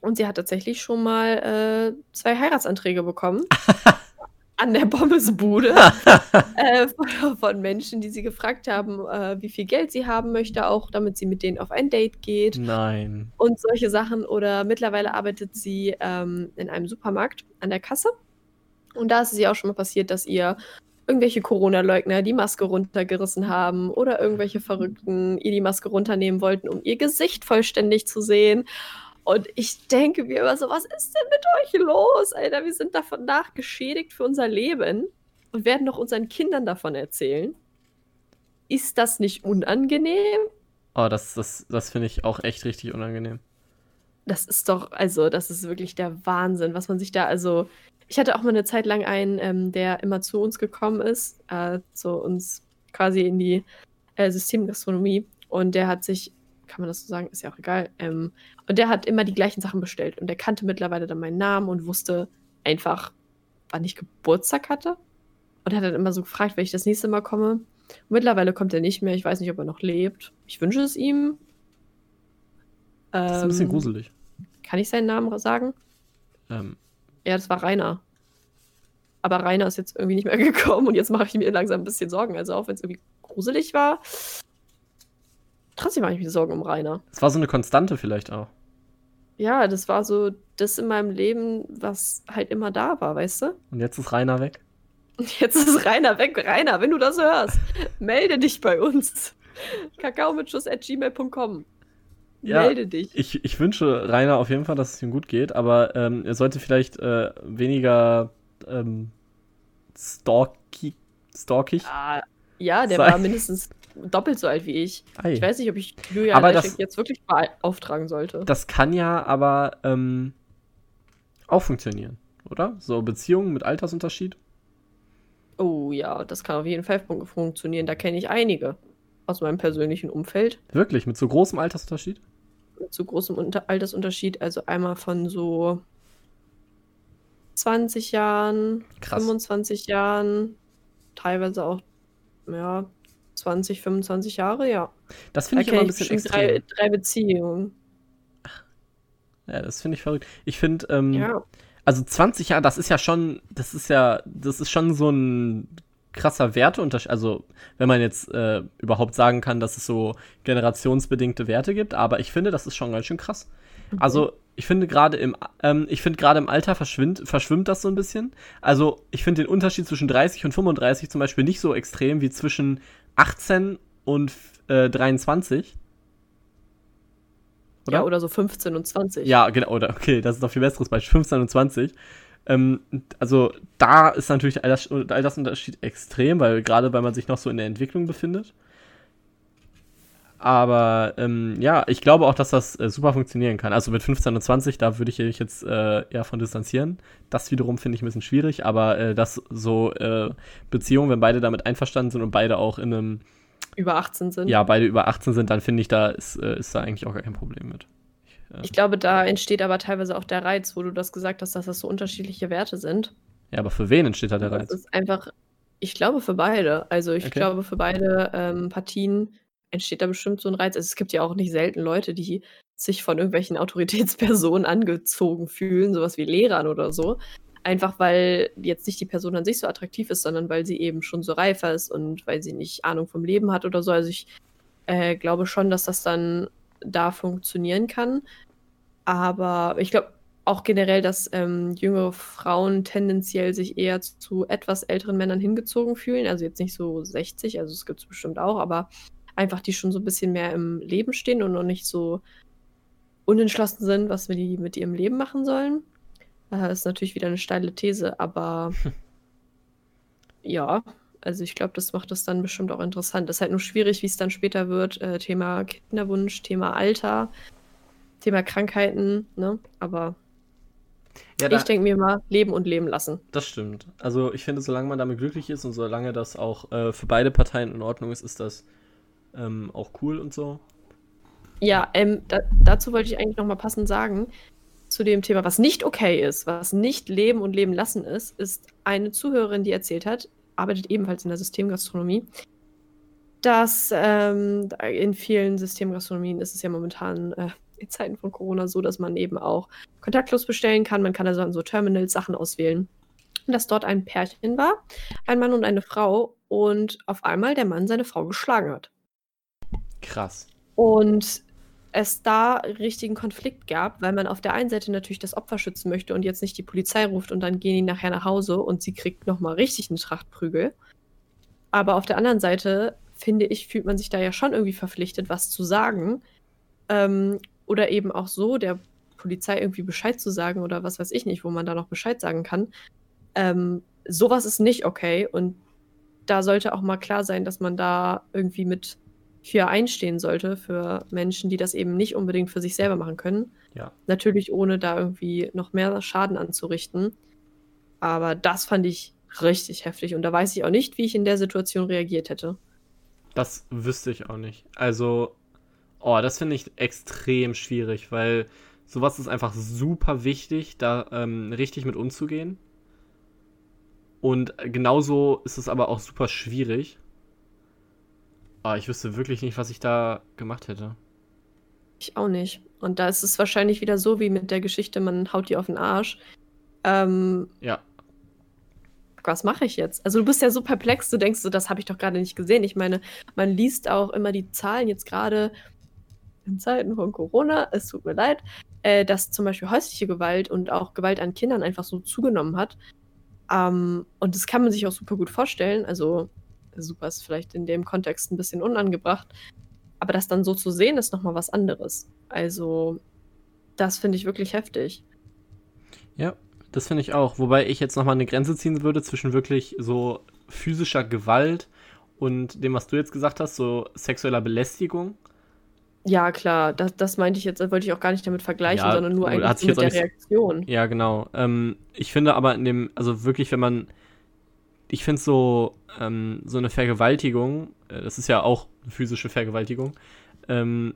Und sie hat tatsächlich schon mal äh, zwei Heiratsanträge bekommen. an der Pommesbude äh, von, von, Menschen, die sie gefragt haben, äh, wie viel Geld sie haben möchte, auch damit sie mit denen auf ein Date geht. Nein. Und solche Sachen. Oder mittlerweile arbeitet sie ähm, in einem Supermarkt an der Kasse. Und da ist es ja auch schon mal passiert, dass ihr irgendwelche Corona-Leugner die Maske runtergerissen haben oder irgendwelche Verrückten ihr die Maske runternehmen wollten, um ihr Gesicht vollständig zu sehen. Und ich denke mir immer so, was ist denn mit euch los, Alter? Wir sind davon nachgeschädigt für unser Leben und werden doch unseren Kindern davon erzählen. Ist das nicht unangenehm? Oh, das, das, das finde ich auch echt richtig unangenehm. Das ist doch, also, das ist wirklich der Wahnsinn, was man sich da, also, ich hatte auch mal eine Zeit lang einen, ähm, der immer zu uns gekommen ist, äh, zu uns quasi in die äh, Systemgastronomie. Und der hat sich, kann man das so sagen, ist ja auch egal. Ähm, und der hat immer die gleichen Sachen bestellt. Und der kannte mittlerweile dann meinen Namen und wusste, einfach, wann ich Geburtstag hatte. Und er hat dann immer so gefragt, wenn ich das nächste Mal komme. Und mittlerweile kommt er nicht mehr. Ich weiß nicht, ob er noch lebt. Ich wünsche es ihm. Das ist ein bisschen ähm, gruselig. Kann ich seinen Namen sagen? Ähm. Ja, das war Rainer. Aber Rainer ist jetzt irgendwie nicht mehr gekommen und jetzt mache ich mir langsam ein bisschen Sorgen. Also auch wenn es irgendwie gruselig war, trotzdem mache ich mir Sorgen um Rainer. Es war so eine Konstante vielleicht auch. Ja, das war so das in meinem Leben, was halt immer da war, weißt du? Und jetzt ist Rainer weg. Jetzt ist Rainer weg. Rainer, wenn du das hörst, melde dich bei uns. kakaomitschuss.gmail.com ja, Melde dich. Ich, ich wünsche Rainer auf jeden Fall, dass es ihm gut geht, aber ähm, er sollte vielleicht äh, weniger ähm, stalky, stalkig. Ah, ja, der sein. war mindestens doppelt so alt wie ich. Ei. Ich weiß nicht, ob ich Julian aber das, jetzt wirklich auftragen sollte. Das kann ja aber ähm, auch funktionieren, oder? So Beziehungen mit Altersunterschied? Oh ja, das kann auf jeden Fall funktionieren. Da kenne ich einige aus meinem persönlichen Umfeld. Wirklich? Mit so großem Altersunterschied? Mit so großem Unter Altersunterschied. Also einmal von so 20 Jahren, Krass. 25 Jahren, teilweise auch, ja, 20, 25 Jahre, ja. Das finde ich immer ein bisschen extrem. Drei, drei Beziehungen. Ja, das finde ich verrückt. Ich finde, ähm, ja. also 20 Jahre, das ist ja schon, das ist ja, das ist schon so ein krasser Werteunterschied. Also, wenn man jetzt äh, überhaupt sagen kann, dass es so generationsbedingte Werte gibt, aber ich finde, das ist schon ganz schön krass. Okay. Also, ich finde gerade im, ähm, ich finde gerade im Alter verschwimmt, verschwimmt das so ein bisschen. Also, ich finde den Unterschied zwischen 30 und 35 zum Beispiel nicht so extrem wie zwischen 18 und äh, 23. Oder? Ja, oder so 15 und 20. Ja, genau, oder okay, das ist noch viel besseres Beispiel. 15 und 20. Ähm, also da ist natürlich all das, all das Unterschied extrem, weil gerade weil man sich noch so in der Entwicklung befindet. Aber ähm, ja, ich glaube auch, dass das äh, super funktionieren kann. Also mit 15 und 20, da würde ich mich jetzt äh, eher von distanzieren. Das wiederum finde ich ein bisschen schwierig, aber äh, dass so äh, Beziehungen, wenn beide damit einverstanden sind und beide auch in einem über 18 sind. Ja, beide über 18 sind, dann finde ich, da ist, äh, ist da eigentlich auch gar kein Problem mit. Ich glaube, da entsteht aber teilweise auch der Reiz, wo du das gesagt hast, dass das so unterschiedliche Werte sind. Ja, aber für wen entsteht da der Reiz? Das ist einfach, ich glaube für beide. Also ich okay. glaube für beide ähm, Partien entsteht da bestimmt so ein Reiz. Also es gibt ja auch nicht selten Leute, die sich von irgendwelchen Autoritätspersonen angezogen fühlen, sowas wie Lehrern oder so. Einfach weil jetzt nicht die Person an sich so attraktiv ist, sondern weil sie eben schon so reifer ist und weil sie nicht Ahnung vom Leben hat oder so. Also ich äh, glaube schon, dass das dann da funktionieren kann. Aber ich glaube auch generell, dass ähm, jüngere Frauen tendenziell sich eher zu etwas älteren Männern hingezogen fühlen. Also jetzt nicht so 60, also es gibt es bestimmt auch, aber einfach die schon so ein bisschen mehr im Leben stehen und noch nicht so unentschlossen sind, was wir die mit ihrem Leben machen sollen. Das ist natürlich wieder eine steile These, aber ja, also ich glaube, das macht das dann bestimmt auch interessant. Das ist halt nur schwierig, wie es dann später wird. Äh, Thema Kinderwunsch, Thema Alter, Thema Krankheiten, ne? Aber ja, ich denke mir mal, leben und leben lassen. Das stimmt. Also ich finde, solange man damit glücklich ist und solange das auch äh, für beide Parteien in Ordnung ist, ist das ähm, auch cool und so. Ja, ähm, da, dazu wollte ich eigentlich noch mal passend sagen, zu dem Thema, was nicht okay ist, was nicht leben und leben lassen ist, ist eine Zuhörerin, die erzählt hat, arbeitet ebenfalls in der Systemgastronomie, dass ähm, in vielen Systemgastronomien ist es ja momentan äh, in Zeiten von Corona so, dass man eben auch kontaktlos bestellen kann. Man kann also an so Terminals Sachen auswählen. Und dass dort ein Pärchen war, ein Mann und eine Frau, und auf einmal der Mann seine Frau geschlagen hat. Krass. Und es da richtigen Konflikt gab, weil man auf der einen Seite natürlich das Opfer schützen möchte und jetzt nicht die Polizei ruft und dann gehen die nachher nach Hause und sie kriegt nochmal richtig eine Trachtprügel. Aber auf der anderen Seite, finde ich, fühlt man sich da ja schon irgendwie verpflichtet, was zu sagen. Ähm, oder eben auch so, der Polizei irgendwie Bescheid zu sagen oder was weiß ich nicht, wo man da noch Bescheid sagen kann. Ähm, sowas ist nicht okay und da sollte auch mal klar sein, dass man da irgendwie mit für einstehen sollte, für Menschen, die das eben nicht unbedingt für sich selber machen können. Ja. Natürlich ohne da irgendwie noch mehr Schaden anzurichten. Aber das fand ich richtig heftig und da weiß ich auch nicht, wie ich in der Situation reagiert hätte. Das wüsste ich auch nicht. Also, oh, das finde ich extrem schwierig, weil sowas ist einfach super wichtig, da ähm, richtig mit umzugehen. Und genauso ist es aber auch super schwierig. Aber ich wüsste wirklich nicht, was ich da gemacht hätte. Ich auch nicht. Und da ist es wahrscheinlich wieder so wie mit der Geschichte, man haut die auf den Arsch. Ähm, ja. Was mache ich jetzt? Also du bist ja so perplex, du denkst so, das habe ich doch gerade nicht gesehen. Ich meine, man liest auch immer die Zahlen jetzt gerade in Zeiten von Corona, es tut mir leid, äh, dass zum Beispiel häusliche Gewalt und auch Gewalt an Kindern einfach so zugenommen hat. Ähm, und das kann man sich auch super gut vorstellen. Also super ist vielleicht in dem Kontext ein bisschen unangebracht. Aber das dann so zu sehen, ist nochmal was anderes. Also, das finde ich wirklich heftig. Ja, das finde ich auch. Wobei ich jetzt nochmal eine Grenze ziehen würde zwischen wirklich so physischer Gewalt und dem, was du jetzt gesagt hast, so sexueller Belästigung. Ja, klar, das, das meinte ich jetzt, wollte ich auch gar nicht damit vergleichen, ja, sondern nur eigentlich mit der Reaktion. Ja, genau. Ähm, ich finde aber in dem, also wirklich, wenn man, ich finde so, ähm, so eine Vergewaltigung, äh, das ist ja auch eine physische Vergewaltigung, ähm,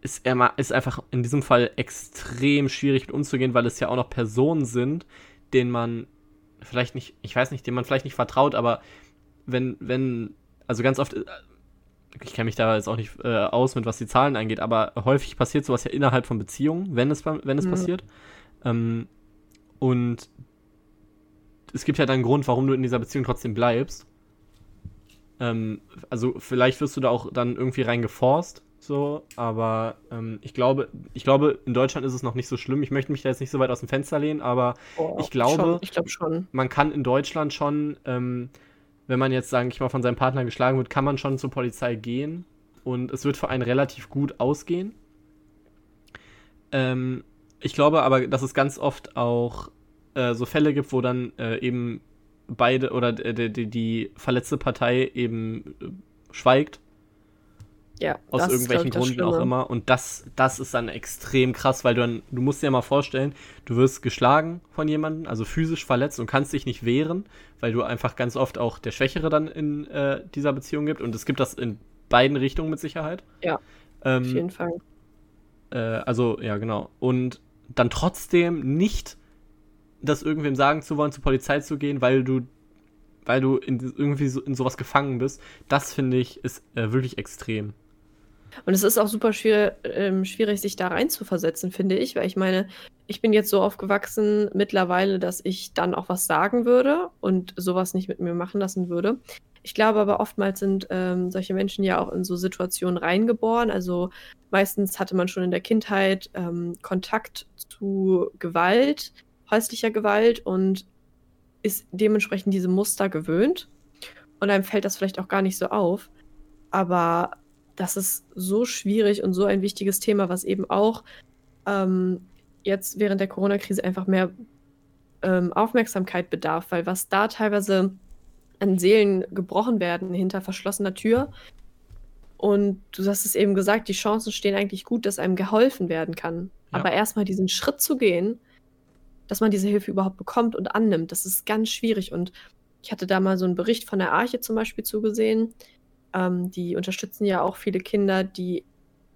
ist, ist einfach in diesem Fall extrem schwierig mit umzugehen, weil es ja auch noch Personen sind, denen man vielleicht nicht, ich weiß nicht, denen man vielleicht nicht vertraut, aber wenn, wenn, also ganz oft, äh, ich kenne mich da jetzt auch nicht äh, aus, mit was die Zahlen angeht, aber häufig passiert sowas ja innerhalb von Beziehungen, wenn es, wenn es mhm. passiert. Ähm, und es gibt ja dann einen Grund, warum du in dieser Beziehung trotzdem bleibst. Ähm, also vielleicht wirst du da auch dann irgendwie reingeforst, so, aber ähm, ich glaube, ich glaube, in Deutschland ist es noch nicht so schlimm. Ich möchte mich da jetzt nicht so weit aus dem Fenster lehnen, aber oh, ich glaube, schon. ich glaube schon. Man kann in Deutschland schon, ähm, wenn man jetzt, sage ich mal, von seinem Partner geschlagen wird, kann man schon zur Polizei gehen und es wird für einen relativ gut ausgehen. Ähm, ich glaube aber, dass es ganz oft auch äh, so Fälle gibt, wo dann äh, eben beide oder die, die, die verletzte Partei eben äh, schweigt. Ja, aus irgendwelchen Gründen auch immer. Und das, das ist dann extrem krass, weil du dann, du musst dir mal vorstellen, du wirst geschlagen von jemandem, also physisch verletzt und kannst dich nicht wehren, weil du einfach ganz oft auch der Schwächere dann in äh, dieser Beziehung gibt. Und es gibt das in beiden Richtungen mit Sicherheit. Ja. Ähm, auf jeden Fall. Äh, also, ja, genau. Und dann trotzdem nicht das irgendwem sagen zu wollen, zur Polizei zu gehen, weil du, weil du in, irgendwie so, in sowas gefangen bist, das finde ich ist äh, wirklich extrem. Und es ist auch super schwierig, ähm, schwierig, sich da versetzen, finde ich, weil ich meine, ich bin jetzt so aufgewachsen mittlerweile, dass ich dann auch was sagen würde und sowas nicht mit mir machen lassen würde. Ich glaube aber oftmals sind ähm, solche Menschen ja auch in so Situationen reingeboren. Also meistens hatte man schon in der Kindheit ähm, Kontakt zu Gewalt, häuslicher Gewalt und ist dementsprechend diese Muster gewöhnt. Und einem fällt das vielleicht auch gar nicht so auf. Aber das ist so schwierig und so ein wichtiges Thema, was eben auch ähm, jetzt während der Corona-Krise einfach mehr ähm, Aufmerksamkeit bedarf, weil was da teilweise an Seelen gebrochen werden hinter verschlossener Tür. Und du hast es eben gesagt, die Chancen stehen eigentlich gut, dass einem geholfen werden kann. Ja. Aber erstmal diesen Schritt zu gehen dass man diese Hilfe überhaupt bekommt und annimmt. Das ist ganz schwierig. Und ich hatte da mal so einen Bericht von der Arche zum Beispiel zugesehen. Ähm, die unterstützen ja auch viele Kinder, die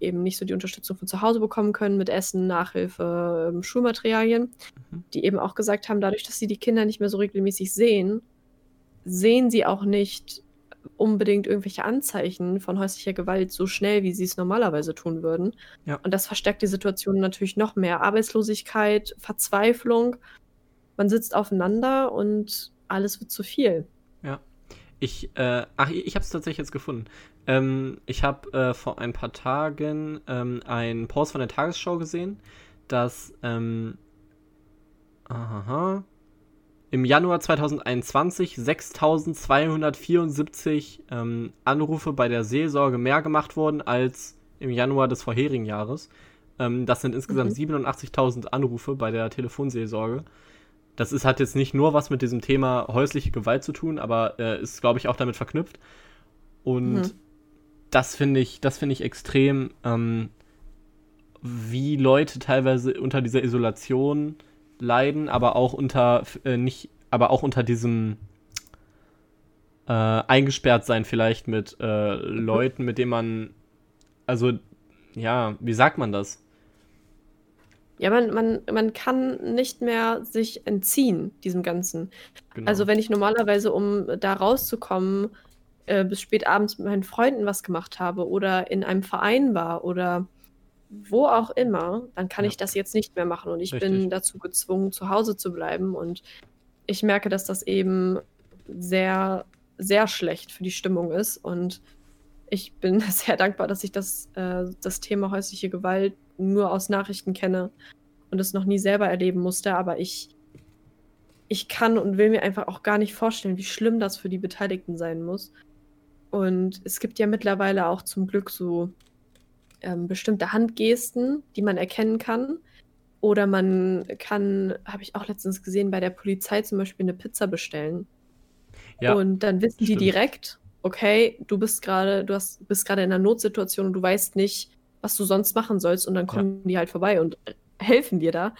eben nicht so die Unterstützung von zu Hause bekommen können mit Essen, Nachhilfe, ähm, Schulmaterialien, mhm. die eben auch gesagt haben, dadurch, dass sie die Kinder nicht mehr so regelmäßig sehen, sehen sie auch nicht unbedingt irgendwelche Anzeichen von häuslicher Gewalt so schnell, wie sie es normalerweise tun würden. Ja. Und das verstärkt die Situation natürlich noch mehr. Arbeitslosigkeit, Verzweiflung, man sitzt aufeinander und alles wird zu viel. Ja. Ich, äh, ach, ich habe es tatsächlich jetzt gefunden. Ähm, ich habe äh, vor ein paar Tagen ähm, einen Post von der Tagesschau gesehen, dass ähm, aha, im Januar 2021 6.274 ähm, Anrufe bei der Seelsorge mehr gemacht wurden als im Januar des vorherigen Jahres. Ähm, das sind insgesamt mhm. 87.000 Anrufe bei der Telefonseelsorge. Das ist, hat jetzt nicht nur was mit diesem Thema häusliche Gewalt zu tun, aber äh, ist, glaube ich, auch damit verknüpft. Und mhm. das finde ich, das finde ich extrem, ähm, wie Leute teilweise unter dieser Isolation leiden, aber auch unter äh, nicht, aber auch unter diesem äh, eingesperrt sein vielleicht mit äh, Leuten, mit denen man, also ja, wie sagt man das? ja, man, man, man kann nicht mehr sich entziehen, diesem Ganzen. Genau. Also wenn ich normalerweise, um da rauszukommen, äh, bis spät abends mit meinen Freunden was gemacht habe oder in einem Verein war oder wo auch immer, dann kann ja. ich das jetzt nicht mehr machen und ich Richtig. bin dazu gezwungen, zu Hause zu bleiben und ich merke, dass das eben sehr, sehr schlecht für die Stimmung ist und ich bin sehr dankbar, dass ich das, äh, das Thema häusliche Gewalt nur aus Nachrichten kenne und es noch nie selber erleben musste, aber ich, ich kann und will mir einfach auch gar nicht vorstellen, wie schlimm das für die Beteiligten sein muss. Und es gibt ja mittlerweile auch zum Glück so ähm, bestimmte Handgesten, die man erkennen kann. Oder man kann, habe ich auch letztens gesehen, bei der Polizei zum Beispiel eine Pizza bestellen. Ja, und dann wissen stimmt. die direkt, okay, du bist gerade, du hast, bist gerade in einer Notsituation und du weißt nicht, was du sonst machen sollst. Und dann kommen ja. die halt vorbei und helfen dir da.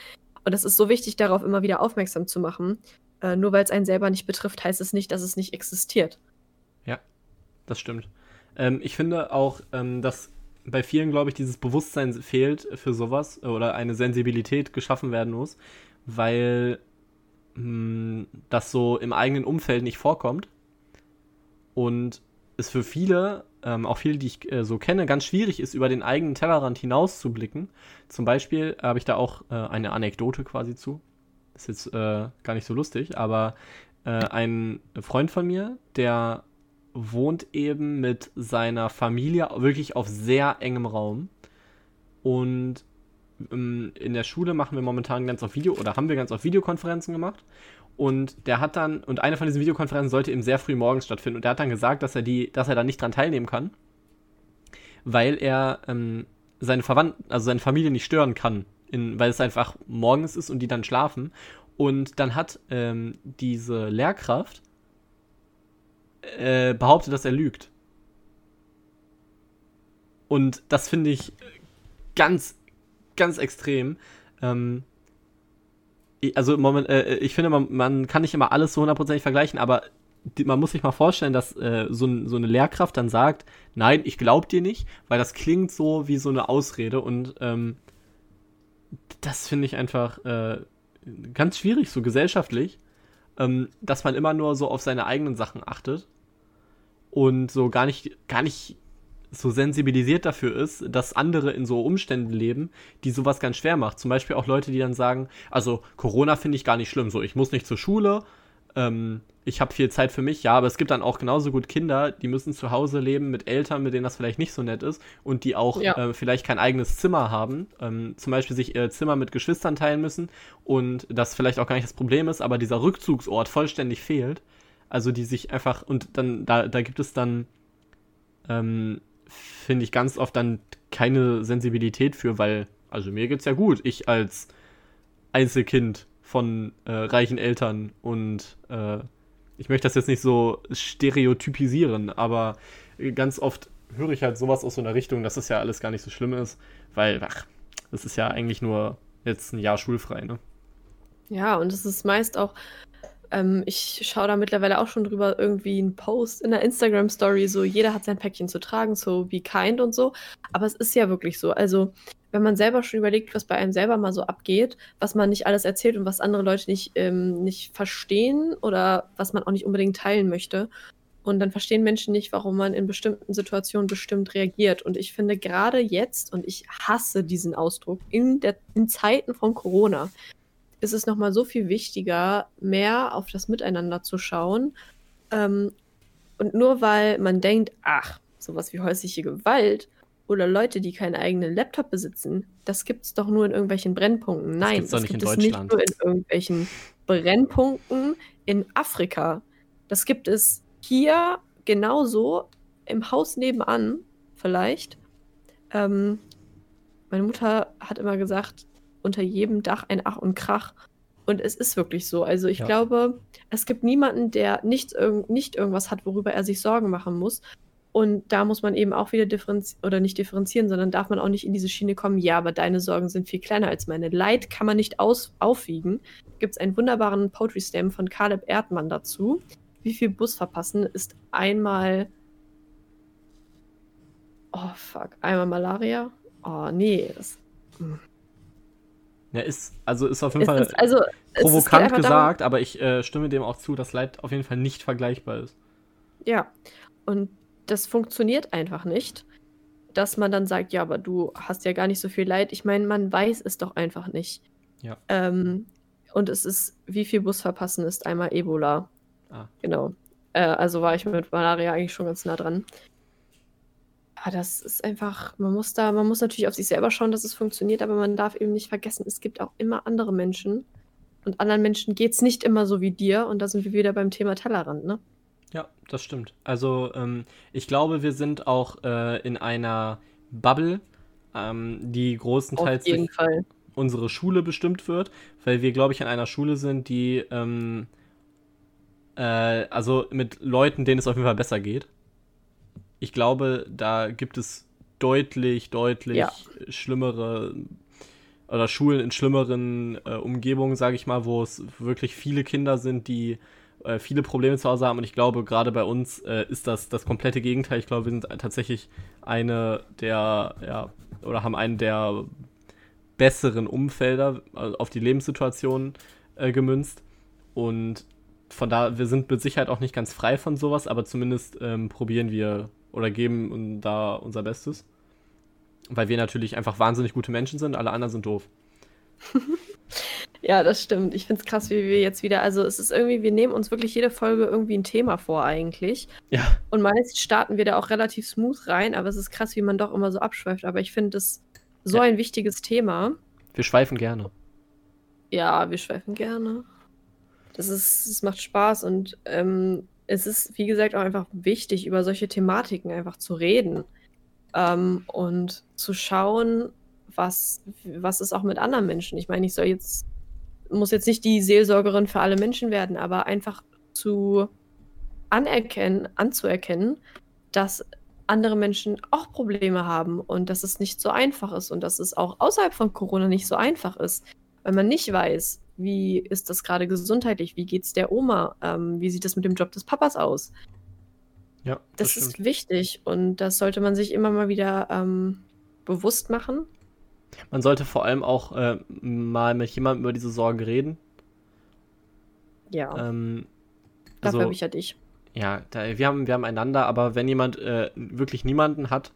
Und das ist so wichtig, darauf immer wieder aufmerksam zu machen. Äh, nur weil es einen selber nicht betrifft, heißt es nicht, dass es nicht existiert. Ja, das stimmt. Ähm, ich finde auch, ähm, dass bei vielen, glaube ich, dieses Bewusstsein fehlt für sowas oder eine Sensibilität geschaffen werden muss, weil mh, hm, das so im eigenen Umfeld nicht vorkommt und es für viele, ähm, auch viele, die ich äh, so kenne, ganz schwierig ist, über den eigenen Tellerrand hinaus zu blicken. Zum Beispiel habe ich da auch äh, eine Anekdote quasi zu. Ist jetzt äh, gar nicht so lustig, aber äh, ein Freund von mir, der wohnt eben mit seiner Familie wirklich auf sehr engem Raum. Und ähm, in der Schule machen wir momentan ganz auf Video oder haben wir ganz auf Videokonferenzen gemacht. Und der hat dann, und eine von diesen Videokonferenzen sollte eben sehr früh morgens stattfinden. Und der hat dann gesagt, dass er die, dass er da nicht dran teilnehmen kann, weil er ähm, seine Verwandten, also seine Familie nicht stören kann, in, weil es einfach morgens ist und die dann schlafen. Und dann hat ähm, diese Lehrkraft äh, behauptet, dass er lügt. Und das finde ich ganz, ganz extrem. Ähm, also Moment, äh, ich finde, man, man, kann nicht immer alles so hundertprozentig vergleichen, aber die, man muss sich mal vorstellen, dass äh, so, so, eine Lehrkraft dann sagt, nein, ich glaube dir nicht, weil das klingt so wie so eine Ausrede und ähm, das finde ich einfach äh, ganz schwierig, so gesellschaftlich ähm, dass man immer nur so auf seine eigenen Sachen achtet und so gar nicht, gar nicht so sensibilisiert dafür ist, dass andere in so Umständen leben, die sowas ganz schwer macht. Zum Beispiel auch Leute, die dann sagen, also Corona finde ich gar nicht schlimm, so ich muss nicht zur Schule, ähm, ich habe viel Zeit für mich, ja, aber es gibt dann auch genauso gut Kinder, die müssen zu Hause leben mit Eltern, mit denen das vielleicht nicht so nett ist und die auch ja. äh, vielleicht kein eigenes Zimmer haben, ähm, zum Beispiel sich ihr Zimmer mit Geschwistern teilen müssen und das vielleicht auch gar nicht das Problem ist, aber dieser Rückzugsort vollständig fehlt. Also die sich einfach, und dann, da, da gibt es dann, ähm, finde ich ganz oft dann keine Sensibilität für, weil, also mir geht's ja gut. Ich als Einzelkind von äh, reichen Eltern und äh, ich möchte das jetzt nicht so stereotypisieren, aber ganz oft höre ich halt sowas aus so einer Richtung, dass das ja alles gar nicht so schlimm ist, weil, ach, das ist ja eigentlich nur jetzt ein Jahr schulfrei, ne? Ja, und es ist meist auch, ähm, ich schaue da mittlerweile auch schon drüber, irgendwie einen Post in der Instagram-Story, so jeder hat sein Päckchen zu tragen, so be kind und so. Aber es ist ja wirklich so. Also, wenn man selber schon überlegt, was bei einem selber mal so abgeht, was man nicht alles erzählt und was andere Leute nicht, ähm, nicht verstehen oder was man auch nicht unbedingt teilen möchte. Und dann verstehen Menschen nicht, warum man in bestimmten Situationen bestimmt reagiert. Und ich finde gerade jetzt, und ich hasse diesen Ausdruck, in, der, in Zeiten von Corona, ist es nochmal so viel wichtiger, mehr auf das Miteinander zu schauen. Ähm, und nur weil man denkt, ach, sowas wie häusliche Gewalt oder Leute, die keinen eigenen Laptop besitzen, das gibt es doch nur in irgendwelchen Brennpunkten. Nein, das, das gibt es nicht nur in irgendwelchen Brennpunkten in Afrika. Das gibt es hier genauso im Haus nebenan, vielleicht. Ähm, meine Mutter hat immer gesagt, unter jedem Dach ein Ach und Krach. Und es ist wirklich so. Also ich ja. glaube, es gibt niemanden, der nicht, irg nicht irgendwas hat, worüber er sich Sorgen machen muss. Und da muss man eben auch wieder differenzieren, oder nicht differenzieren, sondern darf man auch nicht in diese Schiene kommen, ja, aber deine Sorgen sind viel kleiner als meine. Leid kann man nicht aus aufwiegen. Gibt es einen wunderbaren Poetry Slam von Caleb Erdmann dazu. Wie viel Bus verpassen ist einmal. Oh, fuck. Einmal Malaria? Oh, nee. Das... Ja, ist, also ist auf jeden Fall ist, also, provokant gesagt, darum, aber ich äh, stimme dem auch zu, dass Leid auf jeden Fall nicht vergleichbar ist. Ja, und das funktioniert einfach nicht, dass man dann sagt, ja, aber du hast ja gar nicht so viel Leid. Ich meine, man weiß es doch einfach nicht. Ja. Ähm, und es ist, wie viel Bus verpassen ist einmal Ebola. Ah. Genau. Äh, also war ich mit Malaria eigentlich schon ganz nah dran. Aber das ist einfach, man muss da, man muss natürlich auf sich selber schauen, dass es funktioniert, aber man darf eben nicht vergessen, es gibt auch immer andere Menschen. Und anderen Menschen geht es nicht immer so wie dir. Und da sind wir wieder beim Thema Tellerrand, ne? Ja, das stimmt. Also ähm, ich glaube, wir sind auch äh, in einer Bubble, ähm, die großenteils jeden Fall. unsere Schule bestimmt wird, weil wir, glaube ich, in einer Schule sind, die ähm, äh, also mit Leuten, denen es auf jeden Fall besser geht. Ich glaube, da gibt es deutlich, deutlich ja. schlimmere oder Schulen in schlimmeren äh, Umgebungen, sage ich mal, wo es wirklich viele Kinder sind, die äh, viele Probleme zu Hause haben. Und ich glaube, gerade bei uns äh, ist das das komplette Gegenteil. Ich glaube, wir sind tatsächlich eine der, ja, oder haben einen der besseren Umfelder also auf die Lebenssituation äh, gemünzt. Und von da, wir sind mit Sicherheit auch nicht ganz frei von sowas, aber zumindest ähm, probieren wir oder geben da unser Bestes. Weil wir natürlich einfach wahnsinnig gute Menschen sind, alle anderen sind doof. Ja, das stimmt. Ich finde es krass, wie wir jetzt wieder, also es ist irgendwie, wir nehmen uns wirklich jede Folge irgendwie ein Thema vor eigentlich. Ja. Und meist starten wir da auch relativ smooth rein, aber es ist krass, wie man doch immer so abschweift. Aber ich finde es so ja. ein wichtiges Thema. Wir schweifen gerne. Ja, wir schweifen gerne. Das ist, es macht Spaß und ähm, es ist, wie gesagt, auch einfach wichtig, über solche Thematiken einfach zu reden. Ähm, und zu schauen, was, was ist auch mit anderen Menschen. Ich meine, ich soll jetzt muss jetzt nicht die Seelsorgerin für alle Menschen werden, aber einfach zu anerkennen, anzuerkennen, dass andere Menschen auch Probleme haben und dass es nicht so einfach ist und dass es auch außerhalb von Corona nicht so einfach ist, weil man nicht weiß, wie ist das gerade gesundheitlich, wie geht es der Oma, ähm, wie sieht es mit dem Job des Papas aus. Ja, das, das ist wichtig und das sollte man sich immer mal wieder ähm, bewusst machen man sollte vor allem auch äh, mal mit jemandem über diese Sorgen reden. Ja. Ähm, also, Dafür habe ich ja dich. Ja, da, wir, haben, wir haben einander, aber wenn jemand äh, wirklich niemanden hat,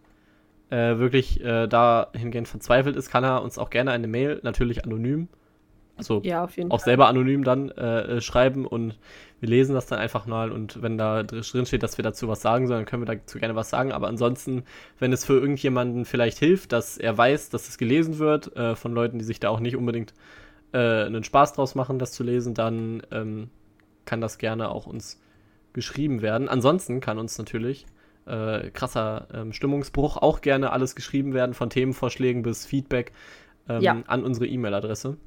äh, wirklich äh, dahingehend verzweifelt ist, kann er uns auch gerne eine Mail, natürlich anonym, also ja, auch Fall. selber anonym dann äh, äh, schreiben und wir lesen das dann einfach mal und wenn da drin steht, dass wir dazu was sagen sollen, dann können wir dazu gerne was sagen. Aber ansonsten, wenn es für irgendjemanden vielleicht hilft, dass er weiß, dass es gelesen wird, äh, von Leuten, die sich da auch nicht unbedingt äh, einen Spaß draus machen, das zu lesen, dann ähm, kann das gerne auch uns geschrieben werden. Ansonsten kann uns natürlich äh, krasser ähm, Stimmungsbruch auch gerne alles geschrieben werden, von Themenvorschlägen bis Feedback ähm, ja. an unsere E-Mail-Adresse.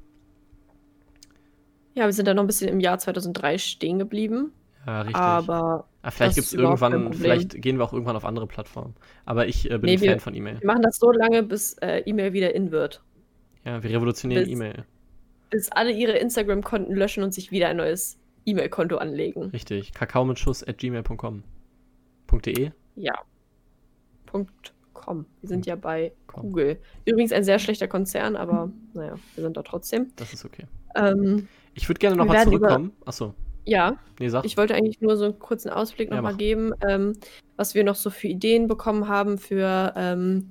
Ja, wir sind da noch ein bisschen im Jahr 2003 stehen geblieben. Ja, richtig. Aber ah, vielleicht gibt es irgendwann, vielleicht gehen wir auch irgendwann auf andere Plattformen. Aber ich äh, bin nee, ein Fan wir, von E-Mail. Wir machen das so lange, bis äh, E-Mail wieder in wird. Ja, wir revolutionieren E-Mail. Bis alle ihre Instagram-Konten löschen und sich wieder ein neues E-Mail-Konto anlegen. Richtig. Kakao mit Schuss at gmail.com. .de? Ja. Punkt .com. Wir sind ja bei Google. Übrigens ein sehr schlechter Konzern, aber naja, wir sind da trotzdem. Das ist okay. Ähm, ich würde gerne nochmal zurückkommen. Über... Achso. Ja, nee, ich wollte eigentlich nur so einen kurzen Ausblick nochmal ja, geben, ähm, was wir noch so für Ideen bekommen haben für, ähm,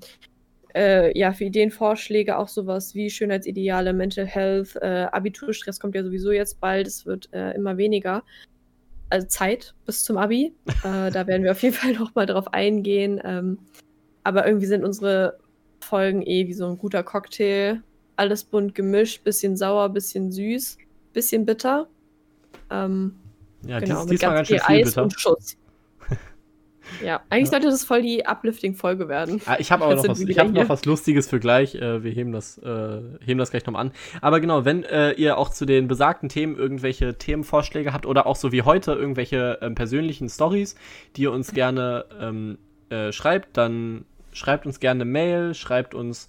äh, ja, für Ideenvorschläge, auch sowas wie Schönheitsideale, Mental Health, äh, Abiturstress kommt ja sowieso jetzt bald, es wird äh, immer weniger. Also Zeit bis zum Abi. Äh, da werden wir auf jeden Fall nochmal drauf eingehen. Ähm, aber irgendwie sind unsere Folgen eh wie so ein guter Cocktail. Alles bunt gemischt, bisschen sauer, bisschen süß, bisschen bitter. Ähm, ja, genau, dies, diesmal ganz schön viel Eis bitter. und Schuss. ja, eigentlich ja. sollte das voll die Uplifting-Folge werden. Ah, ich habe aber noch was, ich hab noch was Lustiges für gleich. Äh, wir heben das, äh, heben das gleich nochmal an. Aber genau, wenn äh, ihr auch zu den besagten Themen irgendwelche Themenvorschläge habt oder auch so wie heute irgendwelche ähm, persönlichen Stories, die ihr uns gerne ähm, äh, schreibt, dann schreibt uns gerne eine Mail, schreibt uns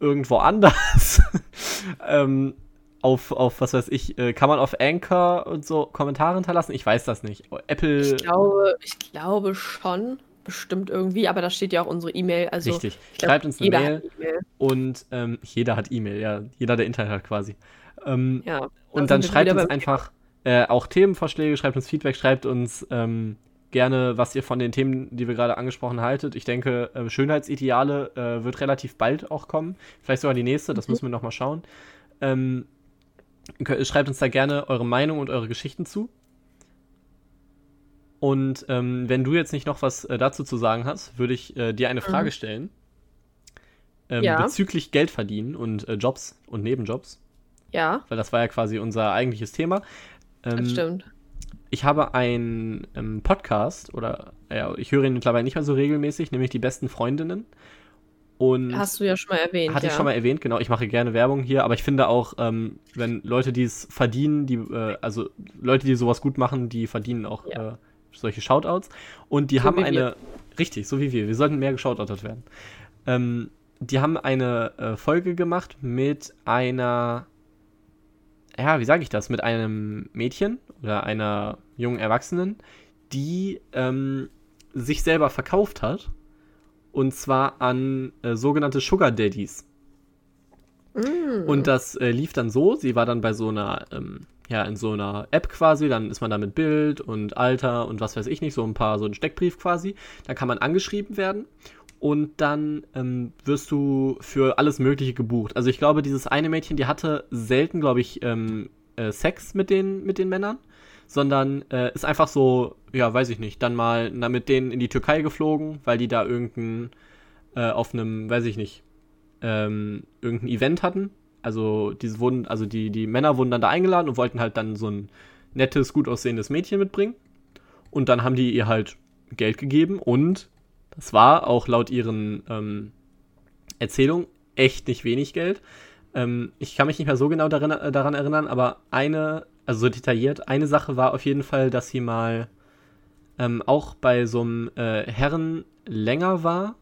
irgendwo anders. ähm, auf, auf, was weiß ich, äh, kann man auf Anchor und so Kommentare hinterlassen? Ich weiß das nicht. Apple. Ich glaube, ich glaube schon. bestimmt irgendwie, aber da steht ja auch unsere E-Mail. Also Richtig. Glaub, Schreibt uns eine Mail. E und ähm, jeder hat E-Mail, ja. Jeder, der Internet hat quasi. Ähm, ja. Und dann schreibt uns einfach äh, auch Themenvorschläge, schreibt uns Feedback, schreibt uns ähm, gerne, was ihr von den Themen, die wir gerade angesprochen haltet. Ich denke, äh, Schönheitsideale äh, wird relativ bald auch kommen. Vielleicht sogar die nächste, das mhm. müssen wir nochmal schauen. Ähm, schreibt uns da gerne eure Meinung und eure Geschichten zu. Und ähm, wenn du jetzt nicht noch was äh, dazu zu sagen hast, würde ich äh, dir eine Frage mhm. stellen. Ähm, ja. Bezüglich Geld verdienen und äh, Jobs und Nebenjobs. Ja. Weil das war ja quasi unser eigentliches Thema. das ähm, stimmt. Ich habe einen ähm, Podcast, oder ja, ich höre ihn mittlerweile nicht mehr so regelmäßig, nämlich die besten Freundinnen. Und Hast du ja schon mal erwähnt. Hatte ja. ich schon mal erwähnt, genau. Ich mache gerne Werbung hier, aber ich finde auch, ähm, wenn Leute, die es verdienen, die, äh, also Leute, die sowas gut machen, die verdienen auch ja. äh, solche Shoutouts. Und die so haben eine, wir. richtig, so wie wir, wir sollten mehr geshoutoutet werden. Ähm, die haben eine äh, Folge gemacht mit einer, ja, wie sage ich das, mit einem Mädchen oder einer jungen Erwachsenen, die ähm, sich selber verkauft hat und zwar an äh, sogenannte Sugar Daddies. Mm. Und das äh, lief dann so, sie war dann bei so einer, ähm, ja, in so einer App quasi, dann ist man da mit Bild und Alter und was weiß ich nicht, so ein paar, so ein Steckbrief quasi. Da kann man angeschrieben werden und dann ähm, wirst du für alles Mögliche gebucht. Also ich glaube, dieses eine Mädchen, die hatte selten, glaube ich, ähm, äh, Sex mit den, mit den Männern sondern äh, ist einfach so, ja, weiß ich nicht, dann mal na, mit denen in die Türkei geflogen, weil die da irgendein, äh, auf einem, weiß ich nicht, ähm, irgendein Event hatten. Also, diese wurden, also die, die Männer wurden dann da eingeladen und wollten halt dann so ein nettes, gut aussehendes Mädchen mitbringen. Und dann haben die ihr halt Geld gegeben und das war auch laut ihren ähm, Erzählungen echt nicht wenig Geld. Ähm, ich kann mich nicht mehr so genau darin, äh, daran erinnern, aber eine also so detailliert. Eine Sache war auf jeden Fall, dass sie mal ähm, auch bei so einem äh, Herren länger war